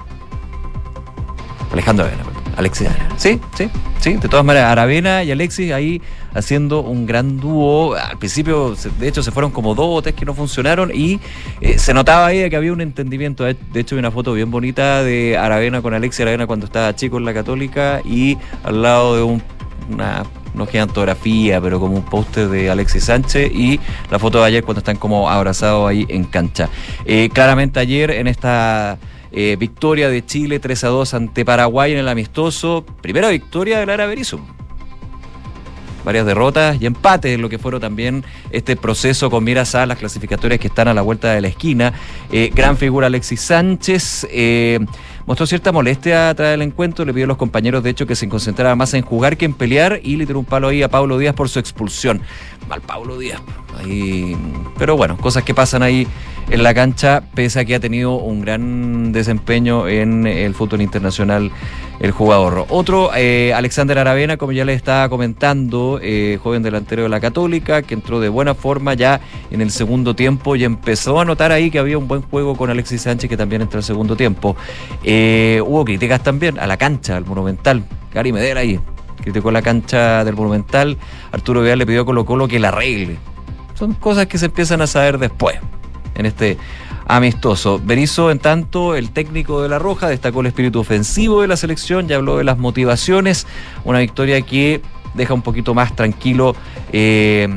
Alejandro Aravena, perdón. Alexis Aravena. Sí, sí, sí. De todas maneras, Aravena y Alexis ahí haciendo un gran dúo. Al principio, de hecho, se fueron como dos o tres que no funcionaron y eh, se notaba ahí que había un entendimiento. De hecho, hay una foto bien bonita de Aravena con Alexis Aravena cuando estaba chico en la Católica y al lado de un, una no gigantografía, pero como un póster de Alexis Sánchez y la foto de ayer cuando están como abrazados ahí en cancha. Eh, claramente ayer en esta eh, victoria de Chile 3 a 2 ante Paraguay en el amistoso, primera victoria de Lara Berizzo. varias derrotas y empates en lo que fueron también este proceso con miras a las clasificatorias que están a la vuelta de la esquina. Eh, gran figura Alexis Sánchez. Mostró cierta molestia tras el encuentro, le pidió a los compañeros de hecho que se concentraran más en jugar que en pelear y le tiró un palo ahí a Pablo Díaz por su expulsión. Mal Pablo Díaz. Ahí, pero bueno, cosas que pasan ahí en la cancha, pese a que ha tenido un gran desempeño en el fútbol internacional el jugador. Otro, eh, Alexander Aravena, como ya le estaba comentando, eh, joven delantero de la Católica, que entró de buena forma ya en el segundo tiempo y empezó a notar ahí que había un buen juego con Alexis Sánchez, que también entró en el segundo tiempo. Eh, hubo críticas también a la cancha, al Monumental. Gary Medera ahí criticó la cancha del Monumental. Arturo Vidal le pidió Colo Colo que la arregle. Son cosas que se empiezan a saber después en este amistoso. Berizzo, en tanto, el técnico de La Roja, destacó el espíritu ofensivo de la selección, ya habló de las motivaciones, una victoria que deja un poquito más tranquilo eh,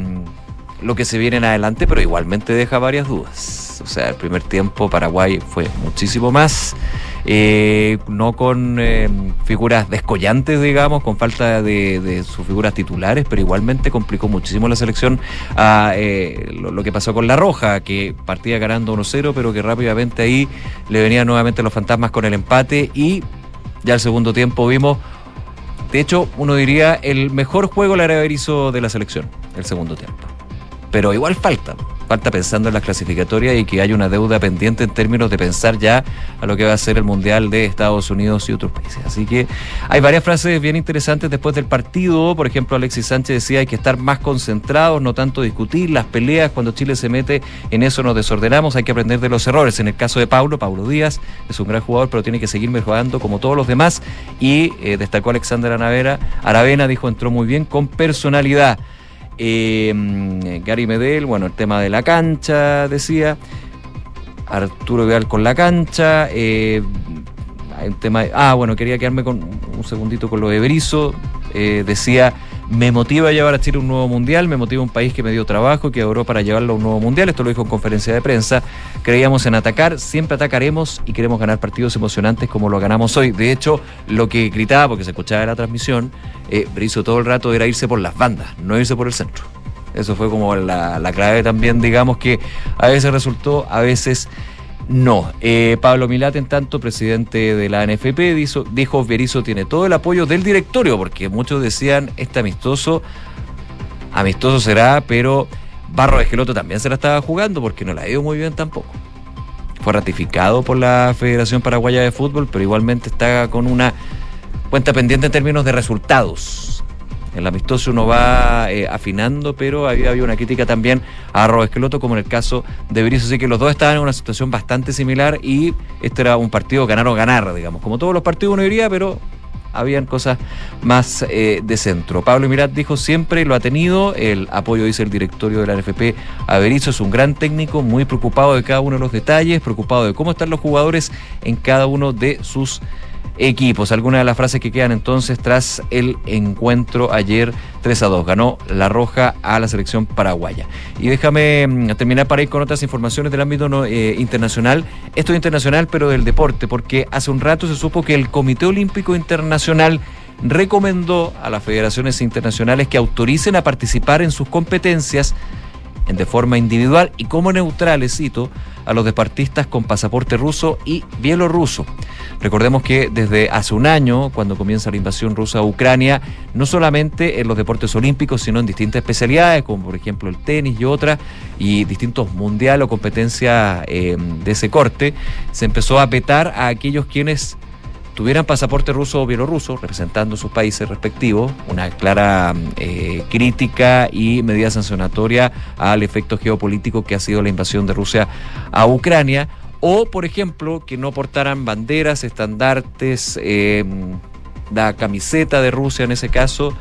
lo que se viene en adelante, pero igualmente deja varias dudas. O sea, el primer tiempo Paraguay fue muchísimo más. eh, no con eh, figuras descollantes, digamos, con falta de, sus figuras titulares, pero igualmente complicó muchísimo la selección a eh, lo, lo que pasó con La Roja, que partía ganando 1-0, pero que rápidamente ahí le venían nuevamente los fantasmas con el empate y ya el segundo tiempo vimos, de hecho, uno diría el mejor juego la hizo de la selección, el segundo tiempo. Pero igual falta, falta pensando en las clasificatorias y que hay una deuda pendiente en términos de pensar ya a lo que va a ser el Mundial de Estados Unidos y otros países. Así que hay varias frases bien interesantes después del partido. Por ejemplo, Alexis Sánchez decía hay que estar más concentrados, no tanto discutir las peleas. Cuando Chile se mete en eso nos desordenamos, hay que aprender de los errores. En el caso de Paulo, Paulo Díaz es un gran jugador, pero tiene que seguir mejorando como todos los demás. Y eh, destacó Alexander Anavera, Aravena, dijo, entró muy bien con personalidad. Eh, Gary Medel, bueno, el tema de la cancha, decía. Arturo Vidal con la cancha. eh, hay un tema. de- ah, bueno, quería quedarme con un segundito con lo de Berizzo. Eh, decía. Me motiva llevar a Chile a un nuevo mundial, me motiva un país que me dio trabajo, que oró para llevarlo a un nuevo mundial. Esto lo dijo en conferencia de prensa. Creíamos en atacar, siempre atacaremos y queremos ganar partidos emocionantes como lo ganamos hoy. De hecho, lo que gritaba, porque se escuchaba en la transmisión, eh, todo el rato era irse por las bandas, no irse por el centro. Eso fue como la, la clave también, digamos que a veces resultó, a veces no. Eh, Pablo Milat, en tanto, presidente de la NFP, dijo, dijo Berizzo tiene todo el apoyo del directorio, porque muchos decían, este amistoso, amistoso será, pero Barro Esqueloto también se la estaba jugando, porque no la ha ido muy bien tampoco. Fue ratificado por la Federación Paraguaya de Fútbol, pero igualmente está con una cuenta pendiente en términos de resultados. El amistoso uno va eh, afinando, pero había, había una crítica también a Arroba Esqueloto, como en el caso de Berizzo. Así que los dos estaban en una situación bastante similar y este era un partido ganar o ganar, digamos. Como todos los partidos uno diría, pero habían cosas más eh, de centro. Pablo Mirat dijo siempre, lo ha tenido, el apoyo, dice el directorio de la NFP a Berizzo, es un gran técnico, muy preocupado de cada uno de los detalles, preocupado de cómo están los jugadores en cada uno de sus equipos. Algunas de las frases que quedan entonces tras el encuentro ayer 3 a 2. Ganó La Roja a la selección paraguaya. Y déjame mm, terminar para ir con otras informaciones del ámbito eh, internacional. Esto es internacional, pero del deporte, porque hace un rato se supo que el Comité Olímpico Internacional recomendó a las federaciones internacionales que autoricen a participar en sus competencias en de forma individual y como neutrales, cito, a los deportistas con pasaporte ruso y bielorruso. Recordemos que desde hace un año, cuando comienza la invasión rusa a Ucrania, no solamente en los deportes olímpicos, sino en distintas especialidades, como por ejemplo el tenis y otras, y distintos mundiales o competencias eh, de ese corte, se empezó a vetar a aquellos quienes tuvieran pasaporte ruso o bielorruso, representando sus países respectivos, una clara eh, crítica y medida sancionatoria al efecto geopolítico que ha sido la invasión de Rusia a Ucrania, o por ejemplo que no portaran banderas, estandartes, eh, la camiseta de Rusia en ese caso.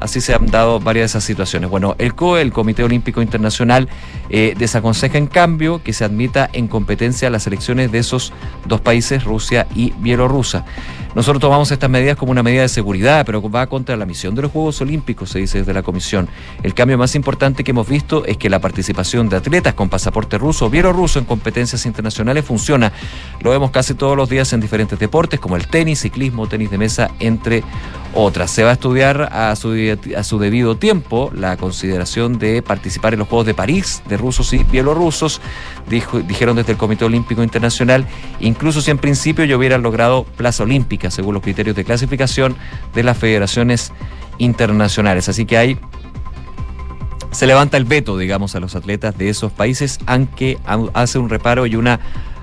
Así se han dado varias de esas situaciones. Bueno, el COE, el Comité Olímpico Internacional, eh, desaconseja en cambio que se admita en competencia las elecciones de esos dos países, Rusia y Bielorrusia. Nosotros tomamos estas medidas como una medida de seguridad, pero va contra la misión de los Juegos Olímpicos, se dice desde la Comisión. El cambio más importante que hemos visto es que la participación de atletas con pasaporte ruso o bielorruso en competencias internacionales funciona. Lo vemos casi todos los días en diferentes deportes como el tenis, ciclismo, tenis de mesa, entre otras. Se va a estudiar a su debido, tiempo la consideración de participar en los Juegos de París de rusos y bielorrusos, dijeron desde el Comité Olímpico Internacional, incluso si en principio ya hubieran logrado plaza olímpica según los criterios de clasificación de las federaciones internacionales. Así que hay se levanta el veto, digamos, a los atletas de esos países, aunque hace un reparo y una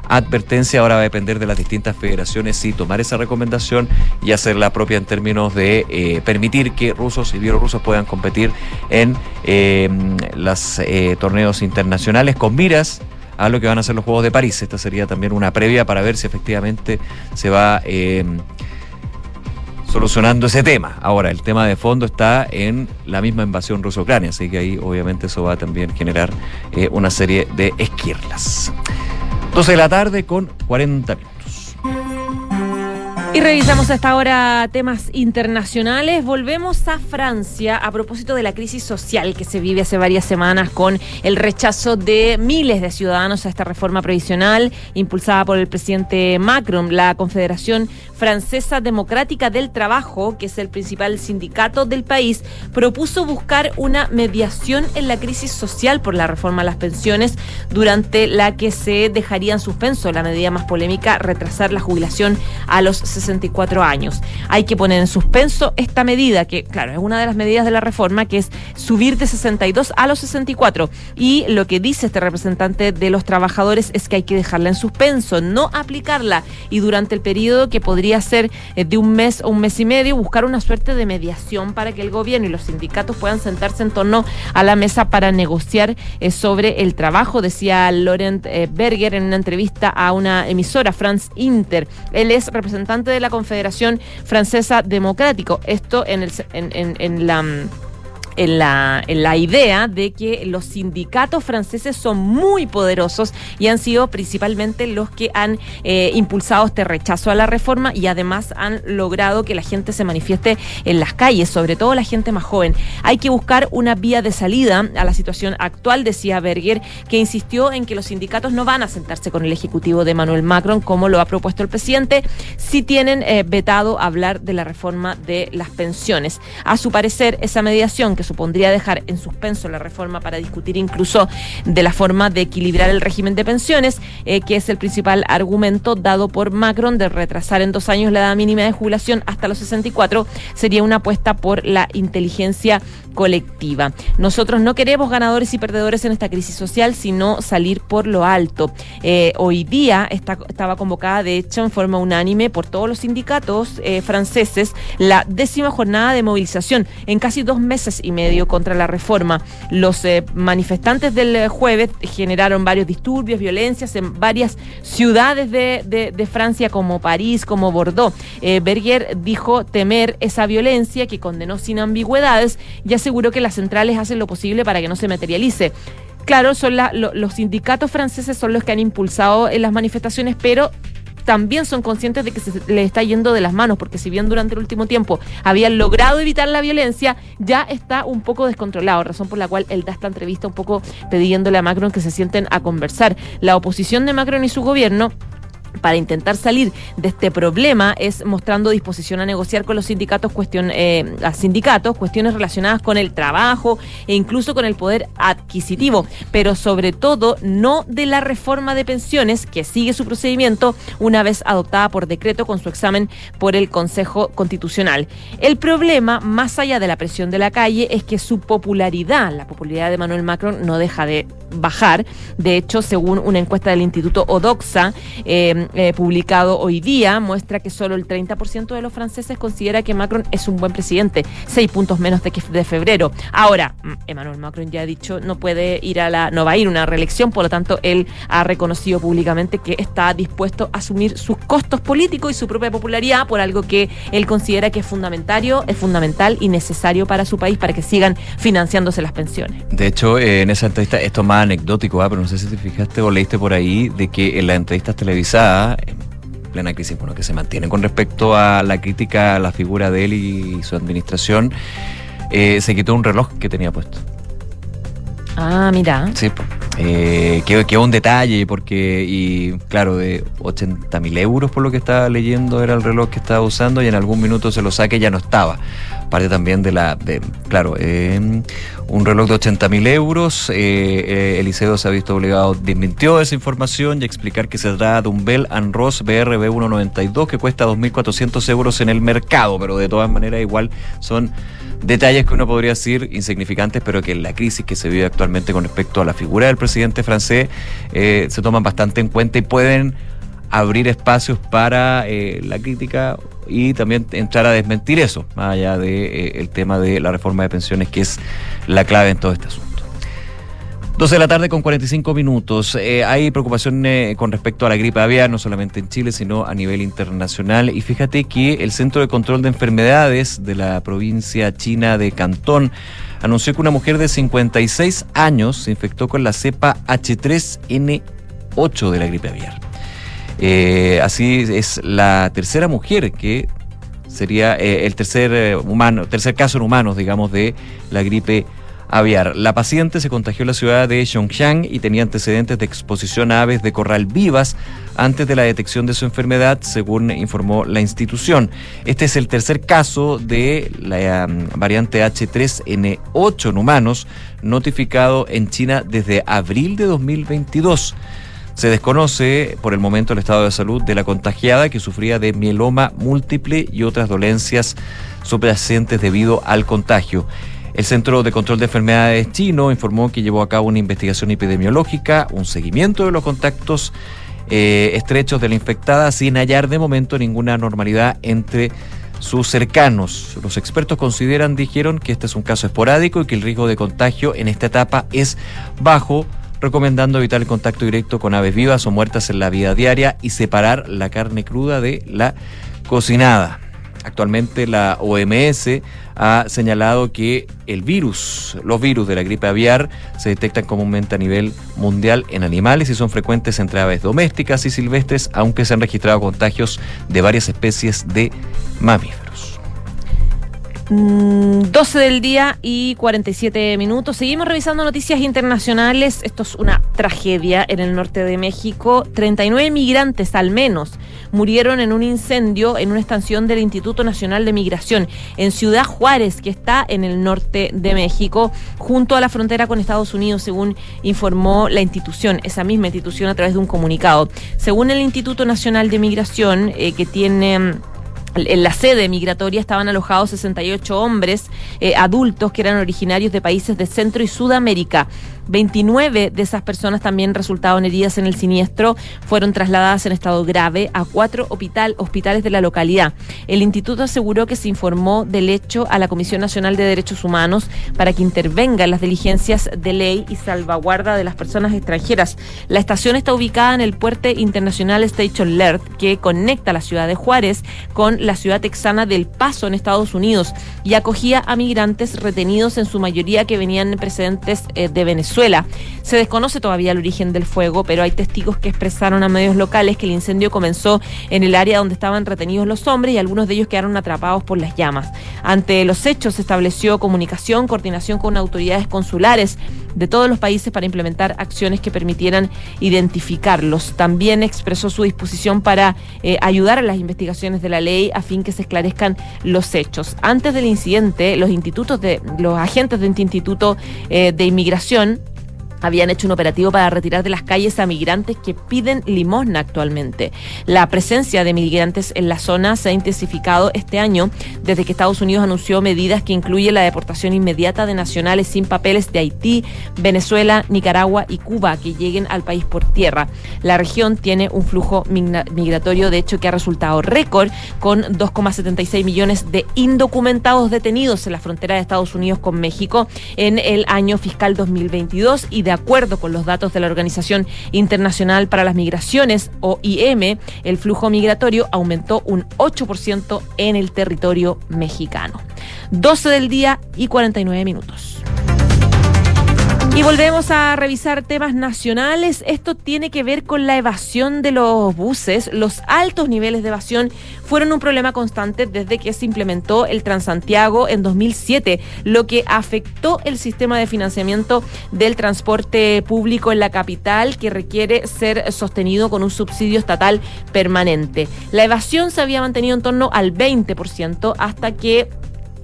advertencia. Ahora va a depender de las distintas federaciones si tomar esa recomendación y hacerla propia en términos de eh, permitir que rusos y bielorrusos puedan competir en eh, los eh, torneos internacionales con miras a lo que van a ser los Juegos de París. Esta sería también una previa para ver si efectivamente se va solucionando ese tema. Ahora, el tema de fondo está en la misma invasión ruso-ucrania, así que ahí obviamente eso va a también generar una serie de esquirlas. 12 de la tarde con 40 minutos. Y revisamos hasta ahora temas internacionales. Volvemos a Francia a propósito de la crisis social que se vive hace varias semanas con el rechazo de miles de ciudadanos a esta reforma previsional impulsada por el presidente Macron. La Confederación Francesa Democrática del Trabajo, que es el principal sindicato del país, propuso buscar una mediación en la crisis social por la reforma a las pensiones, durante la que se dejaría en suspenso la medida más polémica, retrasar la jubilación a los 64 años. Hay que poner en suspenso esta medida, que claro, es una de las medidas de la reforma, que es subir de 62 a los 64. Y lo que dice este representante de los trabajadores es que hay que dejarla en suspenso, no aplicarla. Y durante el periodo que podría ser eh, de un mes o un mes y medio, buscar una suerte de mediación para que el gobierno y los sindicatos puedan sentarse en torno a la mesa para negociar eh, sobre el trabajo, decía Laurent eh, Berger en una entrevista a una emisora, France Inter. Él es representante de la Confederación Francesa Democrático. Esto en, el, en la mm, en la, en la idea de que los sindicatos franceses son muy poderosos y han sido principalmente los que han eh, impulsado este rechazo a la reforma y además han logrado que la gente se manifieste en las calles, sobre todo la gente más joven. Hay que buscar una vía de salida a la situación actual, decía Berger, que insistió en que los sindicatos no van a sentarse con el Ejecutivo de Manuel Macron, como lo ha propuesto el presidente, si tienen eh, vetado hablar de la reforma de las pensiones. A su parecer, esa mediación que supondría dejar en suspenso la reforma para discutir incluso de la forma de equilibrar el régimen de pensiones, eh, que es el principal argumento dado por Macron de retrasar en dos años la edad mínima de jubilación hasta los 64, sería una apuesta por la inteligencia colectiva. Nosotros no queremos ganadores y perdedores en esta crisis social, sino salir por lo alto. Eh, hoy día está, estaba convocada, de hecho, en forma unánime por todos los sindicatos eh, franceses, la décima jornada de movilización en casi dos meses y medio contra la reforma. Los eh, manifestantes del jueves generaron varios disturbios, violencias en varias ciudades de, de Francia, como París, como Bordeaux. Berger dijo temer esa violencia que condenó sin ambigüedades y aseguró que las centrales hacen lo posible para que no se materialice. Claro, son los sindicatos franceses son los que han impulsado en las manifestaciones, pero también son conscientes de que se les está yendo de las manos, porque si bien durante el último tiempo habían logrado evitar la violencia, ya está un poco descontrolado, razón por la cual él da esta entrevista un poco pidiéndole a Macron que se sienten a conversar. La oposición de Macron y su gobierno para intentar salir de este problema es mostrando disposición a negociar con los sindicatos, cuestión, eh, sindicatos cuestiones relacionadas con el trabajo e incluso con el poder adquisitivo, pero sobre todo no de la reforma de pensiones que sigue su procedimiento una vez adoptada por decreto con su examen por el Consejo Constitucional. El problema, más allá de la presión de la calle, es que su popularidad, la popularidad de Manuel Macron, no deja de bajar. De hecho, según una encuesta del Instituto Odoxa, eh, eh, publicado hoy día muestra que solo el 30% de los franceses considera que Macron es un buen presidente, seis puntos menos de que de febrero. Ahora, mm, Emmanuel Macron ya ha dicho no puede ir a la, no va a ir a una reelección, por lo tanto él ha reconocido públicamente que está dispuesto a asumir sus costos políticos y su propia popularidad por algo que él considera que es fundamental, es fundamental y necesario para su país para que sigan financiándose las pensiones. De hecho, eh, en esa entrevista, esto es más anecdótico, ¿ah? pero no sé si te fijaste o leíste por ahí de que en las entrevistas televisadas en plena crisis, bueno, que se mantiene con respecto a la crítica a la figura de él y su administración, eh, se quitó un reloj que tenía puesto. Ah, mira. Sí, Eh, que, que un detalle, porque, y claro, de 80 mil euros por lo que estaba leyendo era el reloj que estaba usando y en algún minuto se lo saque y ya no estaba. Parte también de la, de, claro, eh, un reloj de 80 mil euros. Eh, eh, Eliseo se ha visto obligado, desmintió esa información y explicar que se trata de un Bell and Ross BRB 192 que cuesta 2.400 euros en el mercado, pero de todas maneras igual son detalles que uno podría decir insignificantes, pero que en la crisis que se vive actualmente con respecto a la figura del presidente francés eh, se toman bastante en cuenta y pueden abrir espacios para eh, la crítica y también entrar a desmentir eso, más allá del de, eh, tema de la reforma de pensiones, que es la clave en todo este asunto. 12 de la tarde con 45 minutos. Eh, hay preocupación eh, con respecto a la gripe aviar, no solamente en Chile, sino a nivel internacional. Y fíjate que el Centro de Control de Enfermedades de la provincia china de Cantón anunció que una mujer de 56 años se infectó con la cepa H3N8 de la gripe aviar. Eh, así es la tercera mujer que sería eh, el tercer eh, humano, tercer caso en humanos, digamos, de la gripe aviar. La paciente se contagió en la ciudad de Zhongshan y tenía antecedentes de exposición a aves de corral vivas antes de la detección de su enfermedad, según informó la institución. Este es el tercer caso de la um, variante H3N8 en humanos notificado en China desde abril de 2022. Se desconoce por el momento el estado de salud de la contagiada que sufría de mieloma múltiple y otras dolencias subyacentes debido al contagio. El Centro de Control de Enfermedades chino informó que llevó a cabo una investigación epidemiológica, un seguimiento de los contactos eh, estrechos de la infectada sin hallar de momento ninguna anormalidad entre sus cercanos. Los expertos consideran, dijeron, que este es un caso esporádico y que el riesgo de contagio en esta etapa es bajo recomendando evitar el contacto directo con aves vivas o muertas en la vida diaria y separar la carne cruda de la cocinada. Actualmente la OMS ha señalado que el virus, los virus de la gripe aviar se detectan comúnmente a nivel mundial en animales y son frecuentes entre aves domésticas y silvestres, aunque se han registrado contagios de varias especies de mamíferos. 12 del día y 47 minutos. Seguimos revisando noticias internacionales. Esto es una tragedia en el norte de México. 39 migrantes al menos murieron en un incendio en una estación del Instituto Nacional de Migración en Ciudad Juárez, que está en el norte de México, junto a la frontera con Estados Unidos, según informó la institución, esa misma institución a través de un comunicado. Según el Instituto Nacional de Migración, eh, que tiene en la sede migratoria estaban alojados 68 hombres eh, adultos que eran originarios de países de Centro y Sudamérica. 29 de esas personas también resultaron heridas en el siniestro, fueron trasladadas en estado grave a cuatro hospital, hospitales de la localidad. El instituto aseguró que se informó del hecho a la Comisión Nacional de Derechos Humanos para que intervenga en las diligencias de ley y salvaguarda de las personas extranjeras. La estación está ubicada en el puerto internacional Station Lert, que conecta la ciudad de Juárez con la ciudad texana del Paso en Estados Unidos y acogía a migrantes retenidos en su mayoría que venían precedentes eh, de Venezuela. Se desconoce todavía el origen del fuego, pero hay testigos que expresaron a medios locales que el incendio comenzó en el área donde estaban retenidos los hombres y algunos de ellos quedaron atrapados por las llamas. Ante los hechos se estableció comunicación, coordinación con autoridades consulares de todos los países para implementar acciones que permitieran identificarlos. También expresó su disposición para eh, ayudar a las investigaciones de la ley a fin que se esclarezcan los hechos. Antes del incidente, los institutos de los agentes de este instituto eh, de inmigración habían hecho un operativo para retirar de las calles a migrantes que piden limosna actualmente. La presencia de migrantes en la zona se ha intensificado este año desde que Estados Unidos anunció medidas que incluyen la deportación inmediata de nacionales sin papeles de Haití, Venezuela, Nicaragua y Cuba que lleguen al país por tierra. La región tiene un flujo migratorio, de hecho, que ha resultado récord con 2,76 millones de indocumentados detenidos en la frontera de Estados Unidos con México en el año fiscal 2022 y de acuerdo con los datos de la Organización Internacional para las Migraciones, OIM, el flujo migratorio aumentó un 8% en el territorio mexicano. 12 del día y 49 minutos. Y volvemos a revisar temas nacionales. Esto tiene que ver con la evasión de los buses. Los altos niveles de evasión fueron un problema constante desde que se implementó el Transantiago en 2007, lo que afectó el sistema de financiamiento del transporte público en la capital, que requiere ser sostenido con un subsidio estatal permanente. La evasión se había mantenido en torno al 20% hasta que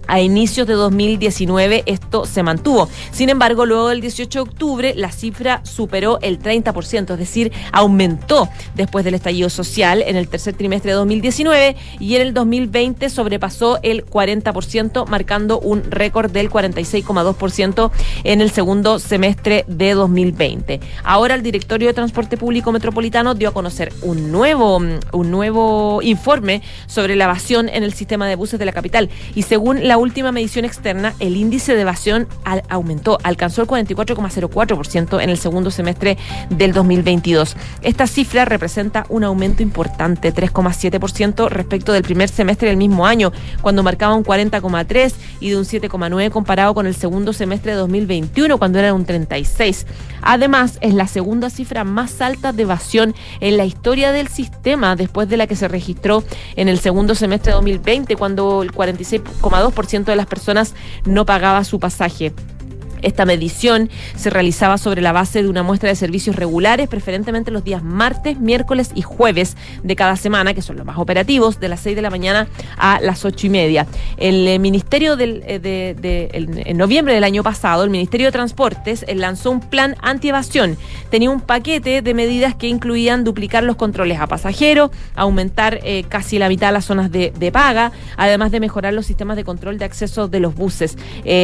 a inicios de 2019 esto se mantuvo. Sin embargo, luego del 18 de octubre la cifra superó el 30%, es decir, aumentó después del estallido social en el tercer trimestre de 2019 y en el 2020 sobrepasó el 40%, marcando un récord del 46,2% en el segundo semestre de 2020. Ahora el directorio de Transporte Público Metropolitano dio a conocer un nuevo, un nuevo informe sobre la evasión en el sistema de buses de la capital y según la última medición externa, el índice de evasión aumentó, alcanzó el 44,04% en el segundo semestre del 2022. Esta cifra representa un aumento importante, 3,7% respecto del primer semestre del mismo año, cuando marcaba un 40,3% y de un 7,9% comparado con el segundo semestre de 2021, cuando era un 36%. Además, es la segunda cifra más alta de evasión en la historia del sistema, después de la que se registró en el segundo semestre de 2020, cuando el 46,2% de las personas no pagaba su pasaje. Esta medición se realizaba sobre la base de una muestra de servicios regulares, preferentemente los días martes, miércoles y jueves de cada semana, que son los más operativos, de las 6 de la mañana a las 8 y media. El eh, Ministerio del, eh, en noviembre del año pasado, el Ministerio de Transportes eh, lanzó un plan antievasión. Tenía un paquete de medidas que incluían duplicar los controles a pasajeros, aumentar casi la mitad las zonas de, paga, además de mejorar los sistemas de control de acceso de los buses.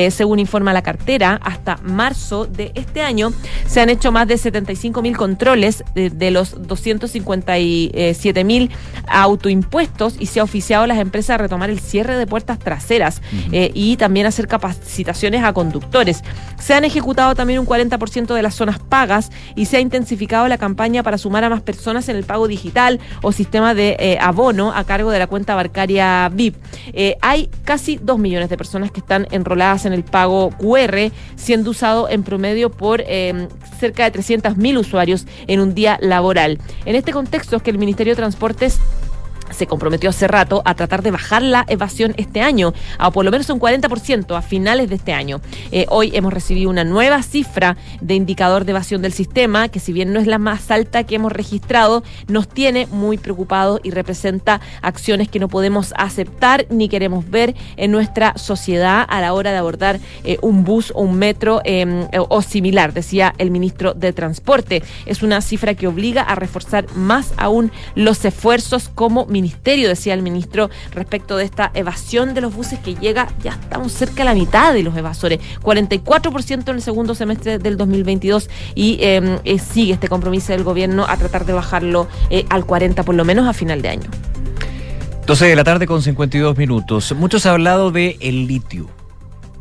Según informa la cartera, hasta marzo de este año se han hecho más de 75 mil controles de, de los 257 mil autoimpuestos y se ha oficiado a las empresas a retomar el cierre de puertas traseras eh, y también hacer capacitaciones a conductores. Se han ejecutado también un 40% de las zonas pagas y se ha intensificado la campaña para sumar a más personas en el pago digital o sistema de eh, abono a cargo de la cuenta bancaria VIP. Eh, hay casi 2 millones de personas que están enroladas en el pago QR, siendo usado en promedio por eh, cerca de 300 mil usuarios en un día laboral. En este contexto es que el Ministerio de Transportes se comprometió hace rato a tratar de bajar la evasión este año, a por lo menos un 40% a finales de este año. Eh, hoy hemos recibido una nueva cifra de indicador de evasión del sistema, que si bien no es la más alta que hemos registrado, nos tiene muy preocupados y representa acciones que no podemos aceptar ni queremos ver en nuestra sociedad a la hora de abordar eh, un bus o un metro eh, o similar, decía el ministro de Transporte. Es una cifra que obliga a reforzar más aún los esfuerzos como ministerio, decía el ministro, respecto de esta evasión de los buses que llega, ya estamos cerca de la mitad de los evasores, 44% en el segundo semestre del 2022 y eh, eh, sigue este compromiso del gobierno a tratar de bajarlo eh, al 40 por lo menos a final de año. 12 de la tarde con 52 minutos. Muchos han hablado de el litio.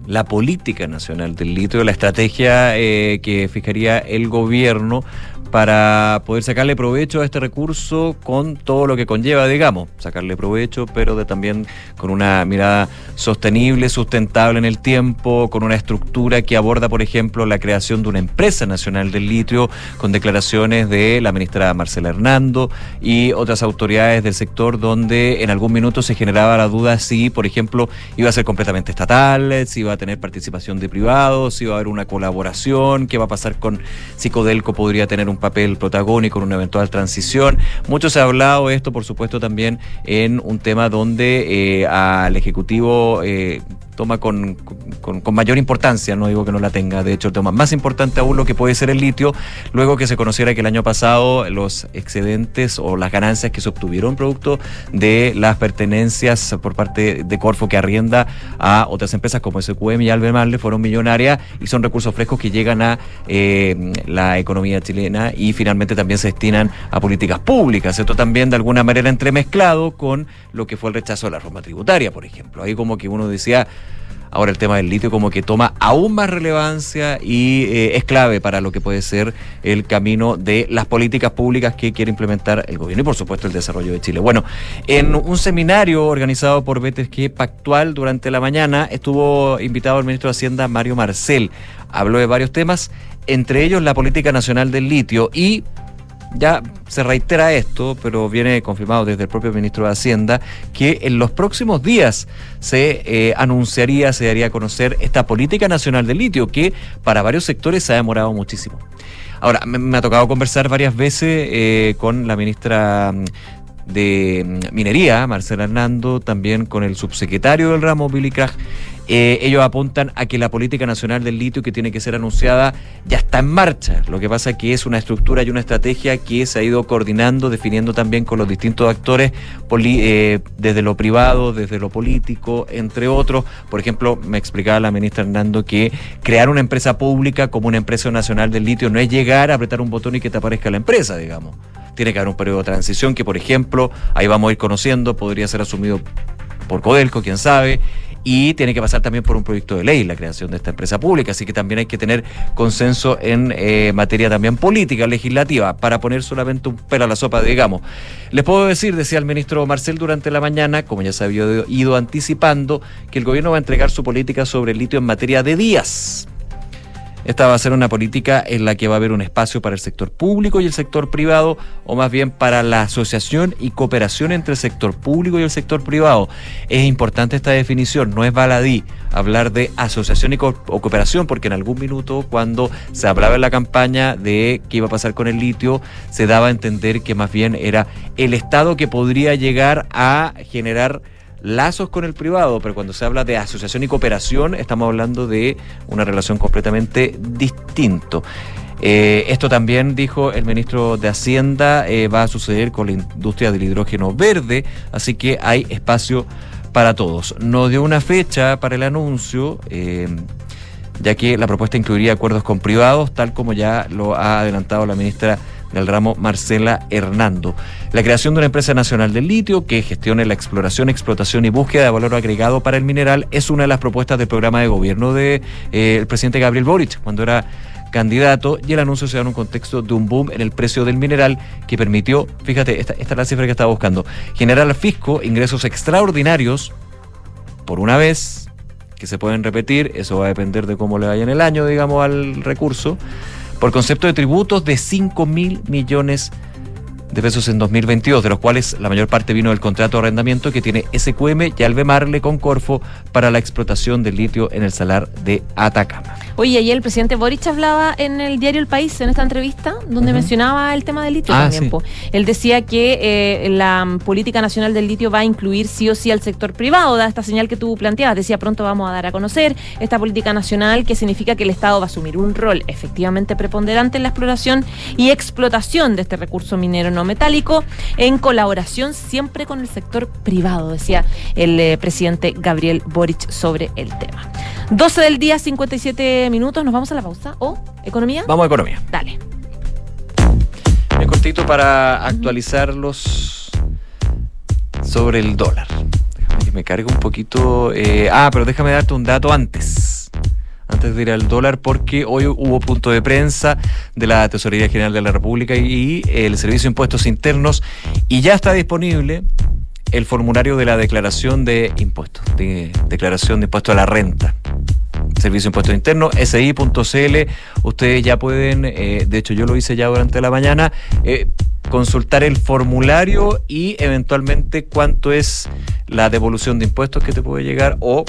La política nacional del litio, la estrategia eh, que fijaría el gobierno para poder sacarle provecho a este recurso con todo lo que conlleva, digamos, sacarle provecho, pero de también con una mirada sostenible, sustentable en el tiempo, con una estructura que aborda, por ejemplo, la creación de una empresa nacional del litio, con declaraciones de la ministra Marcela Hernando y otras autoridades del sector, donde en algún minuto se generaba la duda si, por ejemplo, iba a ser completamente estatal, si iba a tener participación de privados, si iba a haber una colaboración, qué va a pasar con si Codelco podría tener un papel protagónico en una eventual transición. Mucho se ha hablado esto, por supuesto, también en un tema donde eh, al Ejecutivo eh, toma con, con, mayor importancia, no digo que no la tenga, de hecho toma más importante aún lo que puede ser el litio, luego que se conociera que el año pasado los excedentes o las ganancias que se obtuvieron producto de las pertenencias por parte de Corfo que arrienda a otras empresas como SQM y Albemarle fueron millonarias y son recursos frescos que llegan a eh, la economía chilena y finalmente también se destinan a políticas públicas. Esto también de alguna manera entremezclado con lo que fue el rechazo a la reforma tributaria, por ejemplo. Ahí como que uno decía, ahora el tema del litio como que toma aún más relevancia y eh, es clave para lo que puede ser el camino de las políticas públicas que quiere implementar el gobierno y por supuesto el desarrollo de Chile. Bueno, en un seminario organizado por BTG Pactual durante la mañana estuvo invitado el ministro de Hacienda Mario Marcel. Habló de varios temas, entre ellos la política nacional del litio y ya se reitera esto, pero viene confirmado desde el propio ministro de Hacienda, que en los próximos días se eh, anunciaría, se daría a conocer esta política nacional del litio, que para varios sectores se ha demorado muchísimo. Ahora, me, ha tocado conversar varias veces eh, con la ministra mm, de mm, Minería, Marcela Hernando, también con el subsecretario del ramo, Billy Krag. Eh, ellos apuntan a que la política nacional del litio que tiene que ser anunciada ya está en marcha. Lo que pasa es que es una estructura y una estrategia que se ha ido coordinando, definiendo también con los distintos actores, poli- eh, desde lo privado, desde lo político, entre otros. Por ejemplo, me explicaba la ministra Hernando que crear una empresa pública como una empresa nacional del litio no es llegar a apretar un botón y que te aparezca la empresa, digamos. Tiene que haber un periodo de transición que, por ejemplo, ahí vamos a ir conociendo, podría ser asumido por Codelco, quién sabe, y tiene que pasar también por un proyecto de ley la creación de esta empresa pública, así que también hay que tener consenso en eh, materia también política, legislativa, para poner solamente un pelo a la sopa, digamos. Les puedo decir, decía el ministro Marcel durante la mañana, como ya se había ido anticipando, que el gobierno va a entregar su política sobre el litio en materia de días. Esta va a ser una política en la que va a haber un espacio para el sector público y el sector privado, o más bien para la asociación y cooperación entre el sector público y el sector privado. Es importante esta definición, no es baladí hablar de asociación y o cooperación, porque en algún minuto cuando se hablaba en la campaña de qué iba a pasar con el litio, se daba a entender que más bien era el Estado que podría llegar a generar lazos con el privado, pero cuando se habla de asociación y cooperación estamos hablando de una relación completamente distinto. Eh, esto también, dijo el ministro de Hacienda, eh, va a suceder con la industria del hidrógeno verde, así que hay espacio para todos. No dio una fecha para el anuncio. Eh, ya que la propuesta incluiría acuerdos con privados, tal como ya lo ha adelantado la ministra del ramo Marcela Hernando. La creación de una empresa nacional del litio que gestione la exploración, explotación y búsqueda de valor agregado para el mineral es una de las propuestas del programa de gobierno del de, eh, presidente Gabriel Boric cuando era candidato y el anuncio se da en un contexto de un boom en el precio del mineral que permitió, fíjate, esta, esta es la cifra que estaba buscando, generar al fisco ingresos extraordinarios por una vez que se pueden repetir, eso va a depender de cómo le vaya en el año, digamos, al recurso, por concepto de tributos de 5 mil millones pesos en 2022, de los cuales la mayor parte vino del contrato de arrendamiento que tiene SQM y Albemarle con Corfo para la explotación del litio en el salar de Atacama. Oye, ayer el presidente Boric hablaba en el diario El País, en esta entrevista, donde uh -huh. mencionaba el tema del litio Ah, también. sí. Él decía que eh, la mm, política nacional del litio va a incluir sí o sí al sector privado, da esta señal que tú planteabas. Decía, pronto vamos a dar a conocer esta política nacional, que significa que el Estado va a asumir un rol efectivamente preponderante en la exploración y explotación de este recurso minero no metálico, en colaboración siempre con el sector privado, decía el eh, presidente Gabriel Boric sobre el tema. 12 del día, 57 minutos, nos vamos a la pausa. ¿O economía? Vamos a economía. Dale. Bien cortito para actualizarlos sobre el dólar. Déjame que me cargue un poquito. eh, ah, pero déjame darte un dato antes. Antes de ir al dólar, porque hoy hubo punto de prensa de la Tesorería General de la República y el Servicio de Impuestos Internos y ya está disponible el formulario de la declaración de impuestos, de declaración de impuesto a la renta. Servicio de Impuestos Internos, si.cl. Ustedes ya pueden, eh, de hecho yo lo hice ya durante la mañana, eh, consultar el formulario y eventualmente cuánto es la devolución de impuestos que te puede llegar o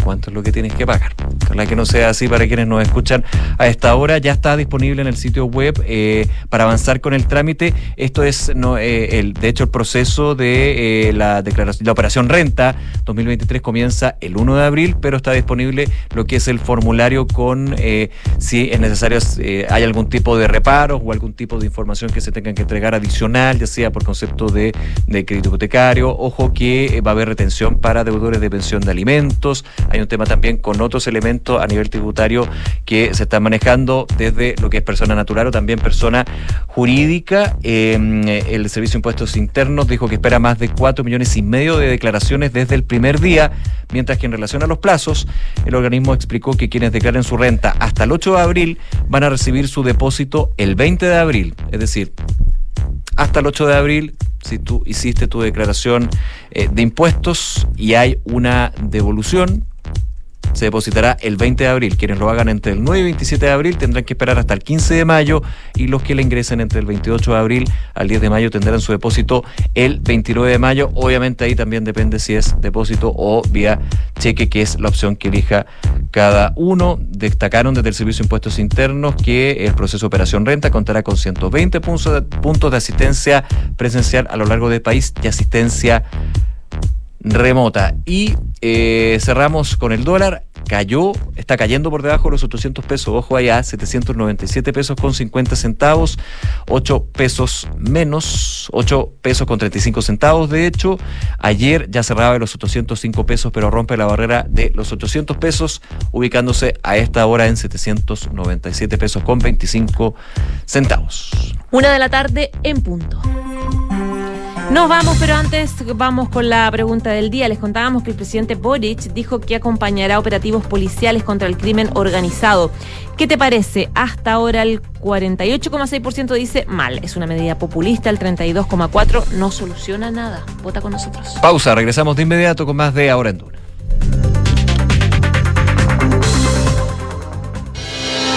cuánto es lo que tienes que pagar. Ojalá que no sea así para quienes nos escuchan a esta hora. Ya está disponible en el sitio web eh, para avanzar con el trámite. Esto es, eh, de hecho, el proceso de eh, la declaración, la operación renta 2023 comienza el 1 de abril, pero está disponible lo que es el formulario con si es necesario, hay algún tipo de reparos o algún tipo de información que se tengan que entregar adicional, ya sea por concepto de, crédito hipotecario. Ojo que va a haber retención para deudores de pensión de alimentos, hay un tema también con otros elementos a nivel tributario que se están manejando desde lo que es persona natural o también persona jurídica. Eh, el Servicio de Impuestos Internos dijo que espera más de 4 millones y medio de declaraciones desde el primer día, mientras que en relación a los plazos, el organismo explicó que quienes declaren su renta hasta el 8 de abril van a recibir su depósito el 20 de abril. Es decir, hasta el 8 de abril, si tú hiciste tu declaración eh, de impuestos y hay una devolución, se depositará el 20 de abril. Quienes lo hagan entre el 9 y 27 de abril tendrán que esperar hasta el 15 de mayo y los que le ingresen entre el 28 de abril al 10 de mayo tendrán su depósito el 29 de mayo. Obviamente ahí también depende si es depósito o vía cheque, que es la opción que elija cada uno. Destacaron desde el Servicio de Impuestos Internos que el proceso de operación renta contará con 120 puntos de asistencia presencial a lo largo del país y asistencia remota. Y eh, cerramos con el dólar. Cayó, está cayendo por debajo de los 800 pesos. Ojo allá, 797 pesos con 50 centavos, 8 pesos menos, 8 pesos con 35 centavos. De hecho, ayer ya cerraba los 805 pesos, pero rompe la barrera de los 800 pesos, ubicándose a esta hora en 797 pesos con 25 centavos. Una de la tarde en punto. Nos vamos, pero antes vamos con la pregunta del día. Les contábamos que el presidente Boric dijo que acompañará operativos policiales contra el crimen organizado. ¿Qué te parece? Hasta ahora el 48,6% dice mal. Es una medida populista, el 32,4% no soluciona nada. Vota con nosotros. Pausa, regresamos de inmediato con más de Ahora en Duna.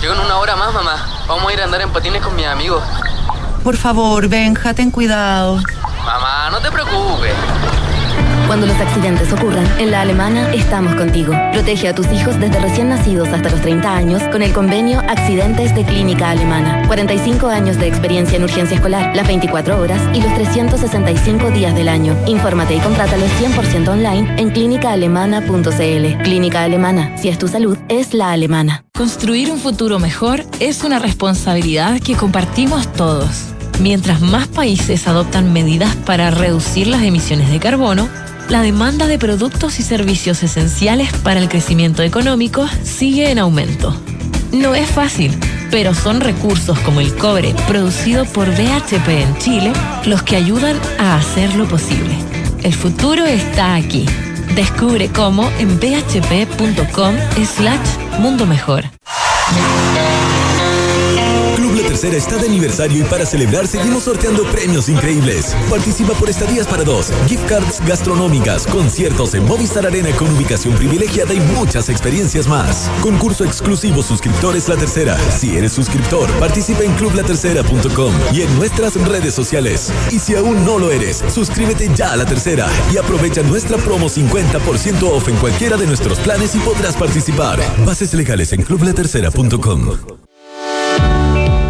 Llego en una hora más, mamá. Vamos a ir a andar en patines con mis amigos. Por favor, Benja, ten cuidado. Mamá, no te preocupes. Cuando los accidentes ocurran, en la alemana estamos contigo. Protege a tus hijos desde recién nacidos hasta los 30 años con el convenio Accidentes de Clínica Alemana. 45 años de experiencia en urgencia escolar, las 24 horas y los 365 días del año. Infórmate y contrátalo 100% online en clínicaalemana.cl. Clínica Alemana, si es tu salud, es la alemana. Construir un futuro mejor es una responsabilidad que compartimos todos. Mientras más países adoptan medidas para reducir las emisiones de carbono, la demanda de productos y servicios esenciales para el crecimiento económico sigue en aumento. No es fácil, pero son recursos como el cobre producido por BHP en Chile los que ayudan a hacerlo posible. El futuro está aquí. Descubre cómo en bhp.com slash mundo mejor. Tercera está de aniversario y para celebrar seguimos sorteando premios increíbles. Participa por estadías para dos, gift cards gastronómicas, conciertos en Movistar Arena con ubicación privilegiada y muchas experiencias más. Concurso exclusivo suscriptores La Tercera. Si eres suscriptor, participa en clublatercera.com y en nuestras redes sociales. Y si aún no lo eres, suscríbete ya a La Tercera y aprovecha nuestra promo 50% off en cualquiera de nuestros planes y podrás participar. Bases legales en clublatercera.com.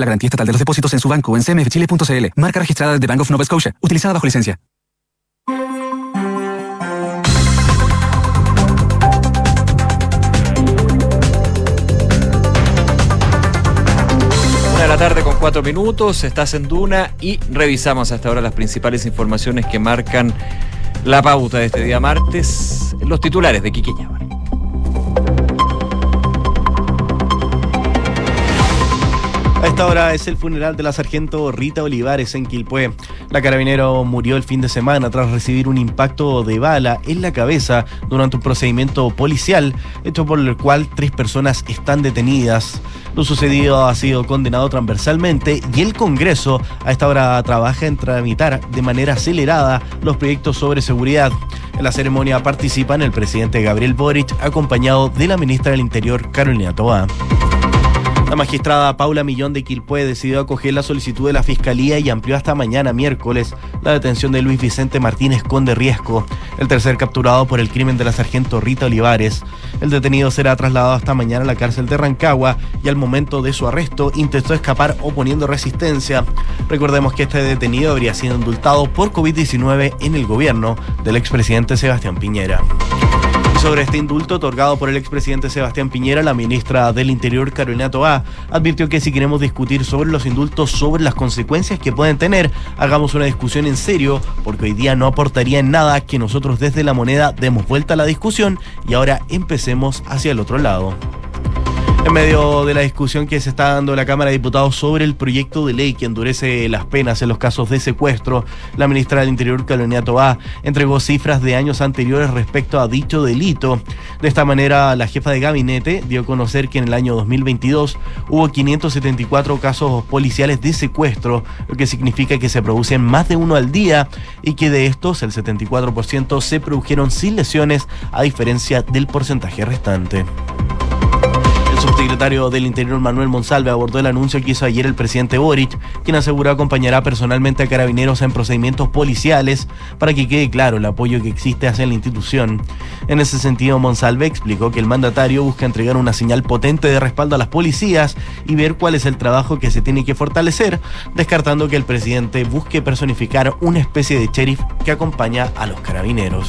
la garantía estatal de los depósitos en su banco en cmfchile.cl. Marca registrada de Bank of Nova Scotia, utilizada bajo licencia. Una de la tarde con cuatro minutos, estás en Duna y revisamos hasta ahora las principales informaciones que marcan la pauta de este día martes, los titulares de Quiqueña. A esta hora es el funeral de la sargento Rita Olivares en Quilpué. La carabinero murió el fin de semana tras recibir un impacto de bala en la cabeza durante un procedimiento policial, hecho por el cual tres personas están detenidas. Lo sucedido ha sido condenado transversalmente y el Congreso a esta hora trabaja en tramitar de manera acelerada los proyectos sobre seguridad. En la ceremonia participan el presidente Gabriel Boric, acompañado de la ministra del Interior, Carolina Toa. La magistrada Paula Millón de Quilpué decidió acoger la solicitud de la Fiscalía y amplió hasta mañana miércoles la detención de Luis Vicente Martínez Conde Riesco, el tercer capturado por el crimen de la sargento Rita Olivares. El detenido será trasladado hasta mañana a la cárcel de Rancagua y al momento de su arresto intentó escapar oponiendo resistencia. Recordemos que este detenido habría sido indultado por COVID-19 en el gobierno del expresidente Sebastián Piñera. Sobre este indulto otorgado por el expresidente Sebastián Piñera, la ministra del Interior, Carolina Toá, advirtió que si queremos discutir sobre los indultos, sobre las consecuencias que pueden tener, hagamos una discusión en serio, porque hoy día no aportaría en nada que nosotros desde la moneda demos vuelta a la discusión y ahora empecemos hacia el otro lado. En medio de la discusión que se está dando en la Cámara de Diputados sobre el proyecto de ley que endurece las penas en los casos de secuestro, la ministra del Interior, Carolina Toá, entregó cifras de años anteriores respecto a dicho delito. De esta manera, la jefa de gabinete dio a conocer que en el año 2022 hubo 574 casos policiales de secuestro, lo que significa que se producen más de uno al día y que de estos el 74% se produjeron sin lesiones, a diferencia del porcentaje restante. El subsecretario del Interior Manuel Monsalve abordó el anuncio que hizo ayer el presidente Boric, quien aseguró acompañará personalmente a carabineros en procedimientos policiales para que quede claro el apoyo que existe hacia la institución. En ese sentido, Monsalve explicó que el mandatario busca entregar una señal potente de respaldo a las policías y ver cuál es el trabajo que se tiene que fortalecer, descartando que el presidente busque personificar una especie de sheriff que acompaña a los carabineros.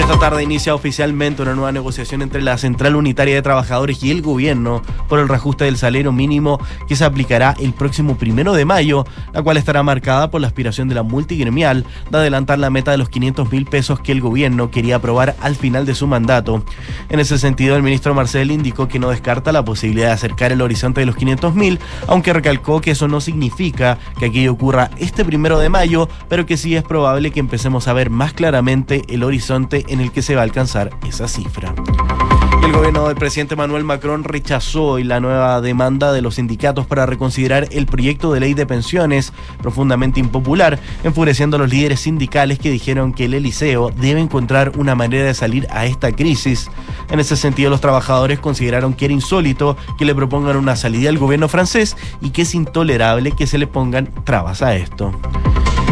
Esta tarde inicia oficialmente una nueva negociación entre la Central Unitaria de Trabajadores y el gobierno por el reajuste del salario mínimo que se aplicará el próximo primero de mayo, la cual estará marcada por la aspiración de la multigremial de adelantar la meta de los 500 mil pesos que el gobierno quería aprobar al final de su mandato. En ese sentido, el ministro Marcel indicó que no descarta la posibilidad de acercar el horizonte de los 500 mil, aunque recalcó que eso no significa que aquello ocurra este primero de mayo, pero que sí es probable que empecemos a ver más claramente el horizonte en el que se va a alcanzar esa cifra. El gobierno del presidente Manuel Macron rechazó hoy la nueva demanda de los sindicatos para reconsiderar el proyecto de ley de pensiones, profundamente impopular, enfureciendo a los líderes sindicales que dijeron que el Eliseo debe encontrar una manera de salir a esta crisis. En ese sentido, los trabajadores consideraron que era insólito que le propongan una salida al gobierno francés y que es intolerable que se le pongan trabas a esto.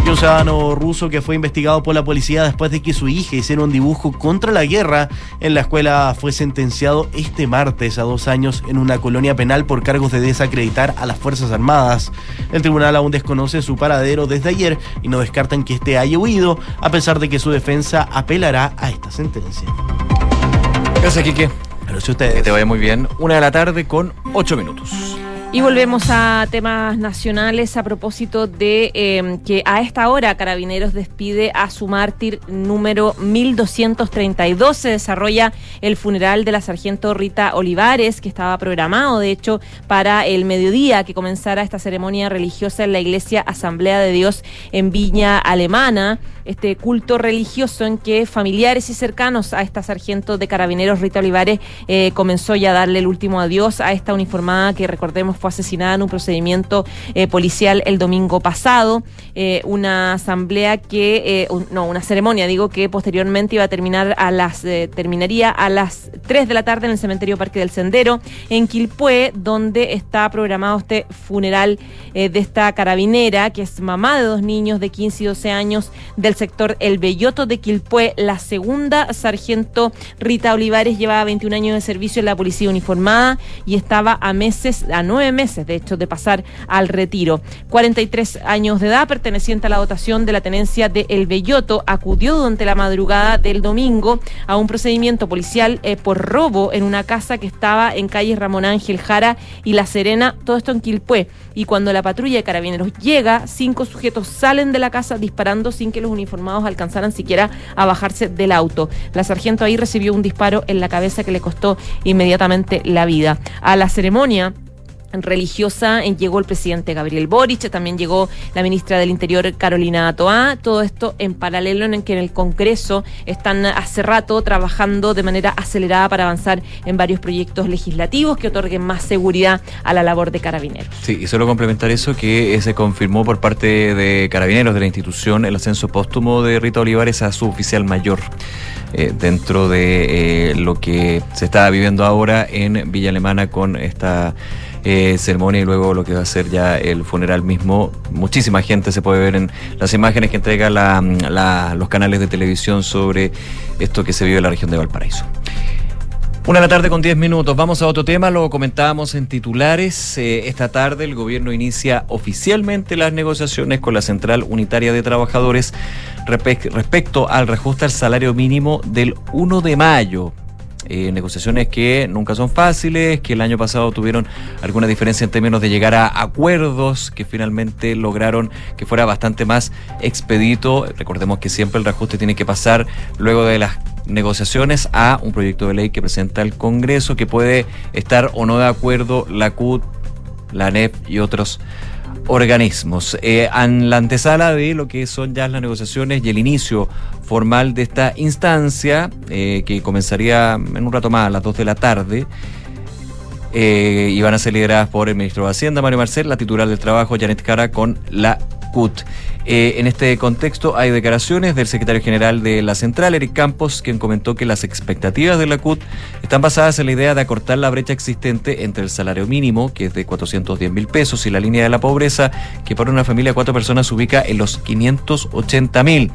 Un ciudadano ruso que fue investigado por la policía después de que su hija hiciera un dibujo contra la guerra en la escuela fue sentenciado este martes a dos años en una colonia penal por cargos de desacreditar a las Fuerzas Armadas. El tribunal aún desconoce su paradero desde ayer y no descartan que este haya huido, a pesar de que su defensa apelará a esta sentencia. Gracias, Quique. Gracias a ustedes. Que te vaya muy bien. Una de la tarde con ocho minutos. Y volvemos a temas nacionales a propósito de eh, que a esta hora Carabineros despide a su mártir número 1232. Se desarrolla el funeral de la sargento Rita Olivares, que estaba programado, de hecho, para el mediodía que comenzara esta ceremonia religiosa en la iglesia Asamblea de Dios en Viña Alemana. Este culto religioso en que familiares y cercanos a esta sargento de Carabineros Rita Olivares eh, comenzó ya a darle el último adiós a esta uniformada que recordemos fue asesinada en un procedimiento eh, policial el domingo pasado. Eh, una asamblea que, un- no, una ceremonia, digo, que posteriormente iba a terminar a las, terminaría a las 3 de la tarde en el cementerio Parque del Sendero, en Quilpué, donde está programado este funeral de esta carabinera, que es mamá de dos niños de 15 y 12 años del sector El Belloto de Quilpué. La segunda, sargento Rita Olivares, llevaba 21 años de servicio en la policía uniformada y estaba a meses, a nueve meses, de hecho, de pasar al retiro. 43 años de edad, perteneciente a la dotación de la tenencia de El Belloto, acudió durante la madrugada del domingo a un procedimiento policial eh, por robo en una casa que estaba en calle Ramón Ángel Jara y La Serena, todo esto en Quilpué. Y cuando la patrulla de carabineros llega, cinco sujetos salen de la casa disparando sin que los uniformados alcanzaran siquiera a bajarse del auto. La sargento ahí recibió un disparo en la cabeza que le costó inmediatamente la vida. A la ceremonia religiosa eh, llegó el presidente Gabriel Boric, también llegó la ministra del Interior Carolina Toá, todo esto en paralelo en que en el Congreso están hace rato trabajando de manera acelerada para avanzar en varios proyectos legislativos que otorguen más seguridad a la labor de carabineros. Sí, y solo complementar eso que eh, se confirmó por parte de carabineros de la institución el ascenso póstumo de Rita Olivares a su oficial mayor. eh, dentro de lo que se está viviendo ahora en Villa Alemana con esta eh, ceremonia y luego lo que va a ser ya el funeral mismo. Muchísima gente se puede ver en las imágenes que entrega los canales de televisión sobre esto que se vive en la región de Valparaíso. Una de la tarde con 10 minutos. Vamos a otro tema, lo comentábamos en titulares. Eh, esta tarde el gobierno inicia oficialmente las negociaciones con la Central Unitaria de Trabajadores respe- respecto al reajuste al salario mínimo del 1 de mayo. Eh, negociaciones que nunca son fáciles, que el año pasado tuvieron alguna diferencia en términos de llegar a acuerdos que finalmente lograron que fuera bastante más expedito. Recordemos que siempre el reajuste tiene que pasar luego de las negociaciones a un proyecto de ley que presenta el Congreso que puede estar o no de acuerdo la CUT, la ANEP y otros organismos. Eh, en la antesala de lo que son ya las negociaciones y el inicio formal de esta instancia, eh, que comenzaría en un rato más a las 2 de la tarde, eh, y van a ser lideradas por el ministro de Hacienda, Mario Marcel, la titular del trabajo, Janet Cara, con la CUT. Eh, en este contexto hay declaraciones del secretario general de la central, Eric Campos, quien comentó que las expectativas de la CUT están basadas en la idea de acortar la brecha existente entre el salario mínimo, que es de 410 mil pesos, y la línea de la pobreza, que para una familia de cuatro personas se ubica en los 580 mil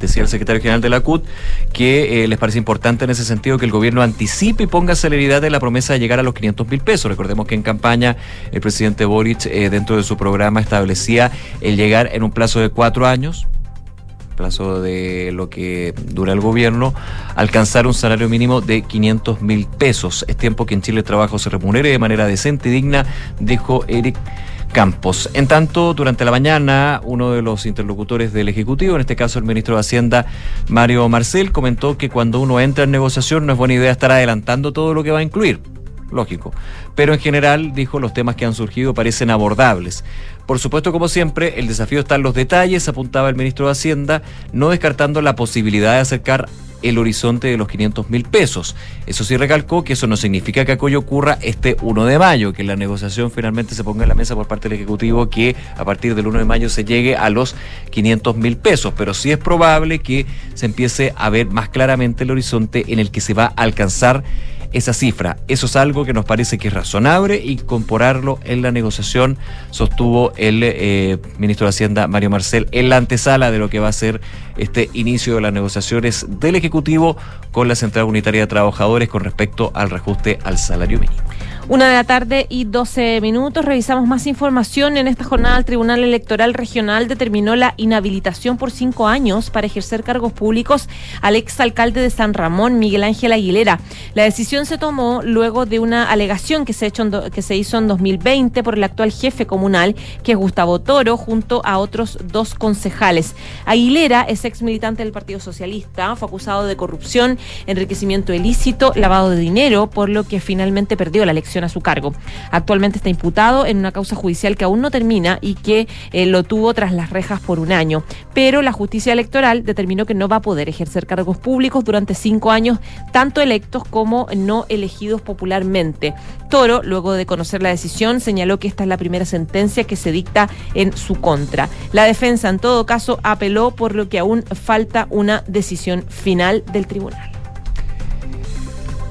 decía el secretario general de la CUT, que eh, les parece importante en ese sentido que el gobierno anticipe y ponga celeridad en la promesa de llegar a los 500 mil pesos. Recordemos que en campaña el presidente Boric, eh, dentro de su programa, establecía el llegar en un plazo de cuatro años, plazo de lo que dura el gobierno, alcanzar un salario mínimo de 500 mil pesos. Es tiempo que en Chile el trabajo se remunere de manera decente y digna, dijo Eric Campos. En tanto, durante la mañana, uno de los interlocutores del Ejecutivo, en este caso el ministro de Hacienda, Mario Marcel, comentó que cuando uno entra en negociación no es buena idea estar adelantando todo lo que va a incluir. Lógico. Pero en general, dijo, los temas que han surgido parecen abordables. Por supuesto, como siempre, el desafío está en los detalles, apuntaba el ministro de Hacienda, no descartando la posibilidad de acercar el horizonte de los 500 mil pesos. Eso sí recalcó que eso no significa que aquello ocurra este 1 de mayo, que la negociación finalmente se ponga en la mesa por parte del Ejecutivo, que a partir del 1 de mayo se llegue a los 500 mil pesos. Pero sí es probable que se empiece a ver más claramente el horizonte en el que se va a alcanzar esa cifra. Eso es algo que nos parece que es razonable incorporarlo en la negociación, sostuvo el eh, ministro de Hacienda, Mario Marcel, en la antesala de lo que va a ser este inicio de las negociaciones del Ejecutivo con la Central Unitaria de Trabajadores con respecto al reajuste al salario mínimo. Una de la tarde y 12 minutos. Revisamos más información. En esta jornada, el Tribunal Electoral Regional determinó la inhabilitación por cinco años para ejercer cargos públicos al exalcalde de San Ramón, Miguel Ángel Aguilera. La decisión se tomó luego de una alegación que se, hecho que se hizo en 2020 por el actual jefe comunal, que es Gustavo Toro, junto a otros dos concejales. Aguilera es ex militante del Partido Socialista, fue acusado de corrupción, enriquecimiento ilícito, lavado de dinero, por lo que finalmente perdió la elección a su cargo. Actualmente está imputado en una causa judicial que aún no termina y que eh, lo tuvo tras las rejas por un año. Pero la justicia electoral determinó que no va a poder ejercer cargos públicos durante cinco años, tanto electos como no elegidos popularmente. Toro, luego de conocer la decisión, señaló que esta es la primera sentencia que se dicta en su contra. La defensa, en todo caso, apeló por lo que aún falta una decisión final del tribunal.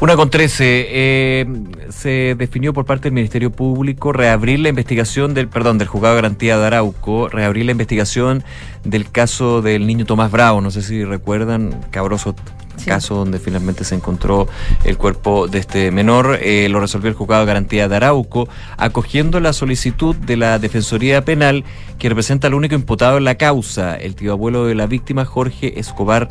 Una con trece. Eh, se definió por parte del Ministerio Público reabrir la investigación del, perdón, del juzgado de garantía de Arauco, reabrir la investigación del caso del niño Tomás Bravo. No sé si recuerdan, cabroso caso donde finalmente se encontró el cuerpo de este menor. Eh, lo resolvió el juzgado de garantía de Arauco, acogiendo la solicitud de la Defensoría Penal que representa al único imputado en la causa, el tío abuelo de la víctima, Jorge Escobar.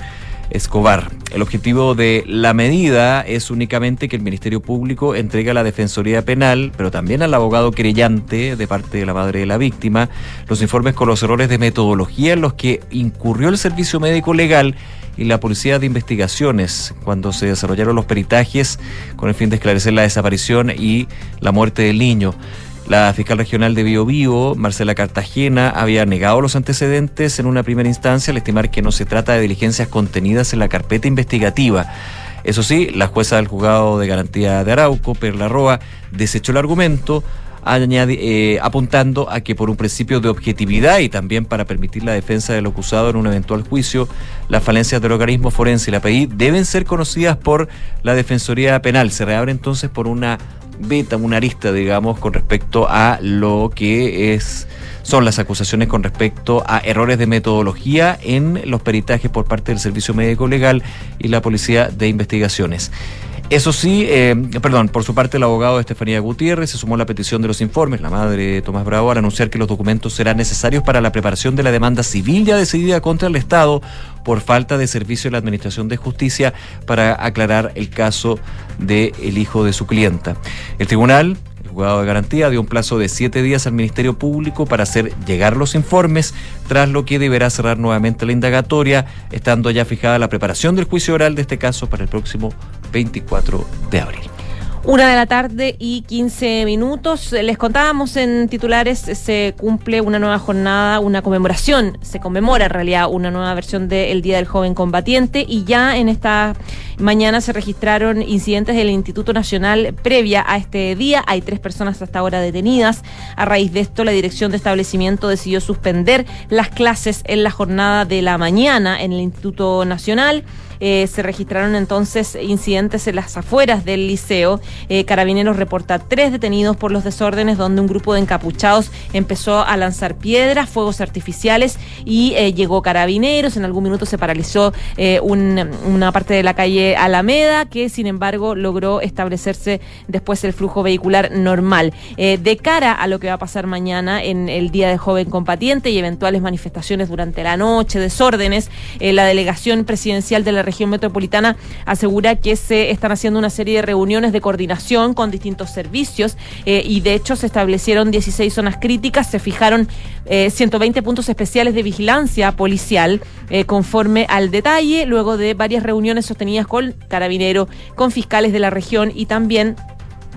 Escobar. El objetivo de la medida es únicamente que el Ministerio Público entregue a la Defensoría Penal, pero también al abogado querellante de parte de la madre de la víctima, los informes con los errores de metodología en los que incurrió el Servicio Médico Legal y la Policía de Investigaciones cuando se desarrollaron los peritajes con el fin de esclarecer la desaparición y la muerte del niño. La fiscal regional de Bio, Bio Marcela Cartagena, había negado los antecedentes en una primera instancia al estimar que no se trata de diligencias contenidas en la carpeta investigativa. Eso sí, la jueza del juzgado de garantía de Arauco, Perla Roa, desechó el argumento, eh, apuntando a que por un principio de objetividad y también para permitir la defensa del acusado en un eventual juicio, las falencias del organismo forense y la PI deben ser conocidas por la Defensoría Penal. Se reabre entonces por una beta, una arista, digamos, con respecto a lo que es son las acusaciones con respecto a errores de metodología en los peritajes por parte del Servicio Médico Legal y la Policía de Investigaciones. Eso sí, eh, perdón, por su parte el abogado Estefanía Gutiérrez se sumó a la petición de los informes, la madre de Tomás Bravo, al anunciar que los documentos serán necesarios para la preparación de la demanda civil ya decidida contra el Estado por falta de servicio de la Administración de Justicia para aclarar el caso del el hijo de su clienta. El tribunal juzgado de garantía dio un plazo de siete días al Ministerio Público para hacer llegar los informes, tras lo que deberá cerrar nuevamente la indagatoria, estando ya fijada la preparación del juicio oral de este caso para el próximo 24 de abril. Una de la tarde y 15 minutos. Les contábamos en titulares, se cumple una nueva jornada, una conmemoración, se conmemora en realidad una nueva versión del Día del Joven Combatiente y ya en esta mañana se registraron incidentes del Instituto Nacional previa a este día. Hay tres personas hasta ahora detenidas. A raíz de esto, la dirección de establecimiento decidió suspender las clases en la jornada de la mañana en el Instituto Nacional. Eh, se registraron entonces incidentes en las afueras del liceo. Eh, Carabineros reporta tres detenidos por los desórdenes donde un grupo de encapuchados empezó a lanzar piedras, fuegos artificiales y eh, llegó Carabineros. En algún minuto se paralizó una parte de la calle Alameda que sin embargo logró establecerse después el flujo vehicular normal. de cara a lo que va a pasar mañana en el Día de Joven Combatiente y eventuales manifestaciones durante la noche, desórdenes, la delegación presidencial de la región metropolitana asegura que se están haciendo una serie de reuniones de coordinación con distintos servicios eh, y de hecho se establecieron 16 zonas críticas, se fijaron 120 eh, puntos especiales de vigilancia policial eh, conforme al detalle, luego de varias reuniones sostenidas con carabineros, con fiscales de la región y también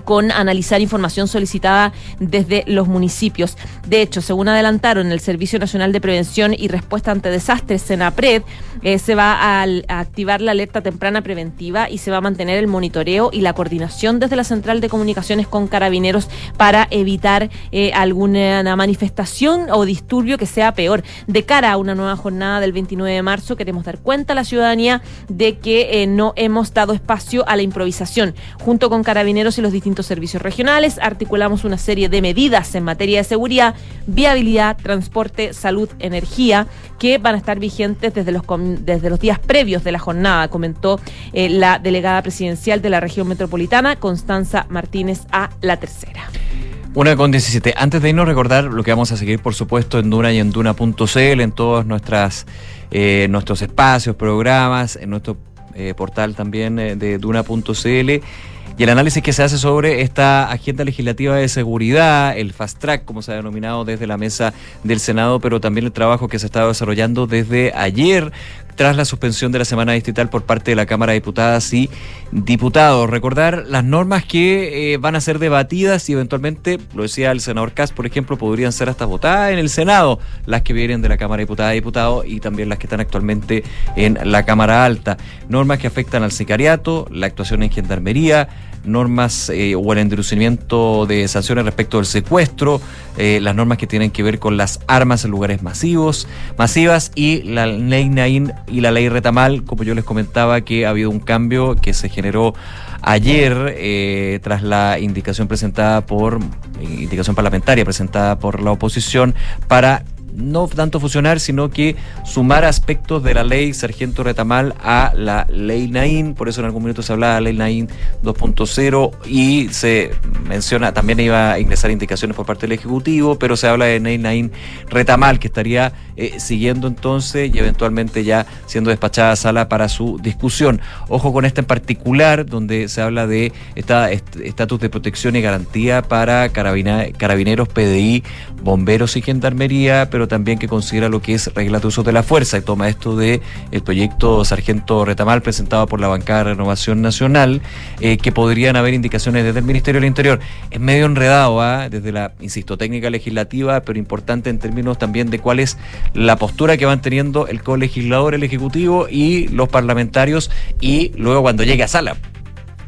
con analizar información solicitada desde los municipios. De hecho, según adelantaron el Servicio Nacional de Prevención y Respuesta ante Desastres, SENAPRED, eh, se va a, activar la alerta temprana preventiva y se va a mantener el monitoreo y la coordinación desde la Central de Comunicaciones con Carabineros para evitar eh, alguna manifestación o disturbio que sea peor. De cara a una nueva jornada del 29 de marzo, queremos dar cuenta a la ciudadanía de que eh, no hemos dado espacio a la improvisación. Junto con Carabineros y los distintos servicios regionales, articulamos una serie de medidas en materia de seguridad, viabilidad, transporte, salud, energía, que van a estar vigentes desde los, desde los días previos de la jornada, comentó eh, la delegada presidencial de la región metropolitana, Constanza Martínez, a la tercera. Una con 17. Antes de irnos, recordar lo que vamos a seguir, por supuesto, en Duna y en Duna.cl, en todos nuestras, eh, nuestros espacios, programas, en nuestro eh, portal también de Duna.cl y el análisis que se hace sobre esta agenda legislativa de seguridad, el fast track, como se ha denominado desde la mesa del Senado, pero también el trabajo que se está desarrollando desde ayer tras la suspensión de la semana distrital por parte de la Cámara de Diputadas y Diputados. Recordar las normas que eh, van a ser debatidas y eventualmente, lo decía el senador Kass, por ejemplo, podrían ser hasta votadas en el Senado, las que vienen de la Cámara de Diputadas y Diputados y también las que están actualmente en la Cámara Alta. Normas que afectan al sicariato, la actuación en gendarmería, normas eh, o el endurecimiento de sanciones respecto del secuestro, eh, las normas que tienen que ver con las armas en lugares masivos, masivas y la ley Nain y la ley Retamal, como yo les comentaba que ha habido un cambio que se generó ayer eh, tras la indicación presentada por indicación parlamentaria presentada por la oposición para no tanto fusionar, sino que sumar aspectos de la ley Sargento Retamal a la ley Nain, por eso en algún minuto se hablaba de la ley Nain 2.0 y se menciona, también iba a ingresar indicaciones por parte del Ejecutivo, pero se habla de ley Nain Retamal, que estaría eh, siguiendo entonces y eventualmente ya siendo despachada a sala para su discusión. Ojo con esta en particular, donde se habla de estatus de protección y garantía para carabineros, PDI, bomberos y gendarmería, pero también que considera lo que es regla de uso de la fuerza y toma esto de el proyecto Sargento Retamal presentado por la bancada de Renovación Nacional, eh, que podrían haber indicaciones desde el Ministerio del Interior. Es medio enredado, ¿ah? desde la, insisto, técnica legislativa, pero importante en términos también de cuál es la postura que van teniendo el colegislador, el Ejecutivo y los parlamentarios, y luego cuando llegue a sala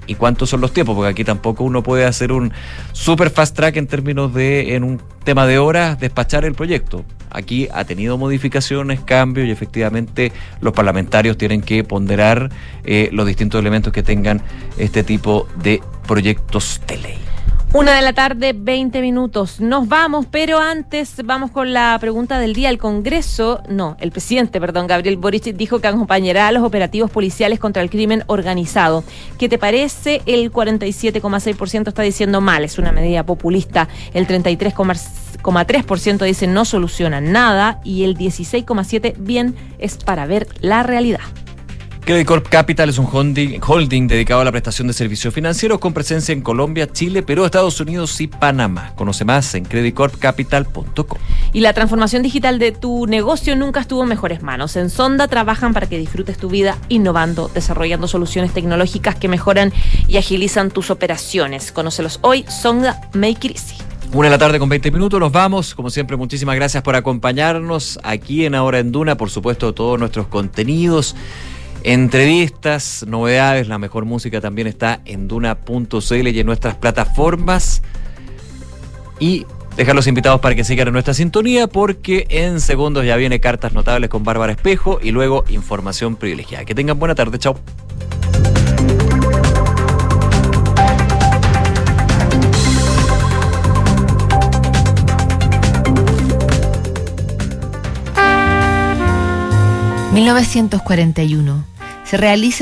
y cuántos son los tiempos, porque aquí tampoco uno puede hacer un super fast track en términos de, en un tema de horas, despachar el proyecto. Aquí ha tenido modificaciones, cambios y efectivamente los parlamentarios tienen que ponderar eh, los distintos elementos que tengan este tipo de proyectos de ley. Una de la tarde, 20 minutos. Nos vamos, pero antes vamos con la pregunta del día. El Congreso, no, el presidente, perdón, Gabriel Boric dijo que acompañará a los operativos policiales contra el crimen organizado. ¿Qué te parece? El 47,6% está diciendo mal, es una medida populista. El 33,3% dice no soluciona nada y el 16,7% bien es para ver la realidad. Credit Corp Capital es un holding, dedicado a la prestación de servicios financieros con presencia en Colombia, Chile, Perú, Estados Unidos y Panamá. Conoce más en creditcorpcapital.com. Y la transformación digital de tu negocio nunca estuvo en mejores manos. En Sonda trabajan para que disfrutes tu vida innovando, desarrollando soluciones tecnológicas que mejoran y agilizan tus operaciones. Conócelos hoy, Sonda Make It Easy. Una de la tarde con 20 minutos, nos vamos. Como siempre, muchísimas gracias por acompañarnos aquí en Ahora en Duna. Por supuesto, todos nuestros contenidos entrevistas, novedades, la mejor música también está en duna.cl y en nuestras plataformas. Y dejar los invitados para que sigan en nuestra sintonía porque en segundos ya viene cartas notables con Bárbara Espejo y luego información privilegiada. Que tengan buena tarde, chao. ...1941... Se realiza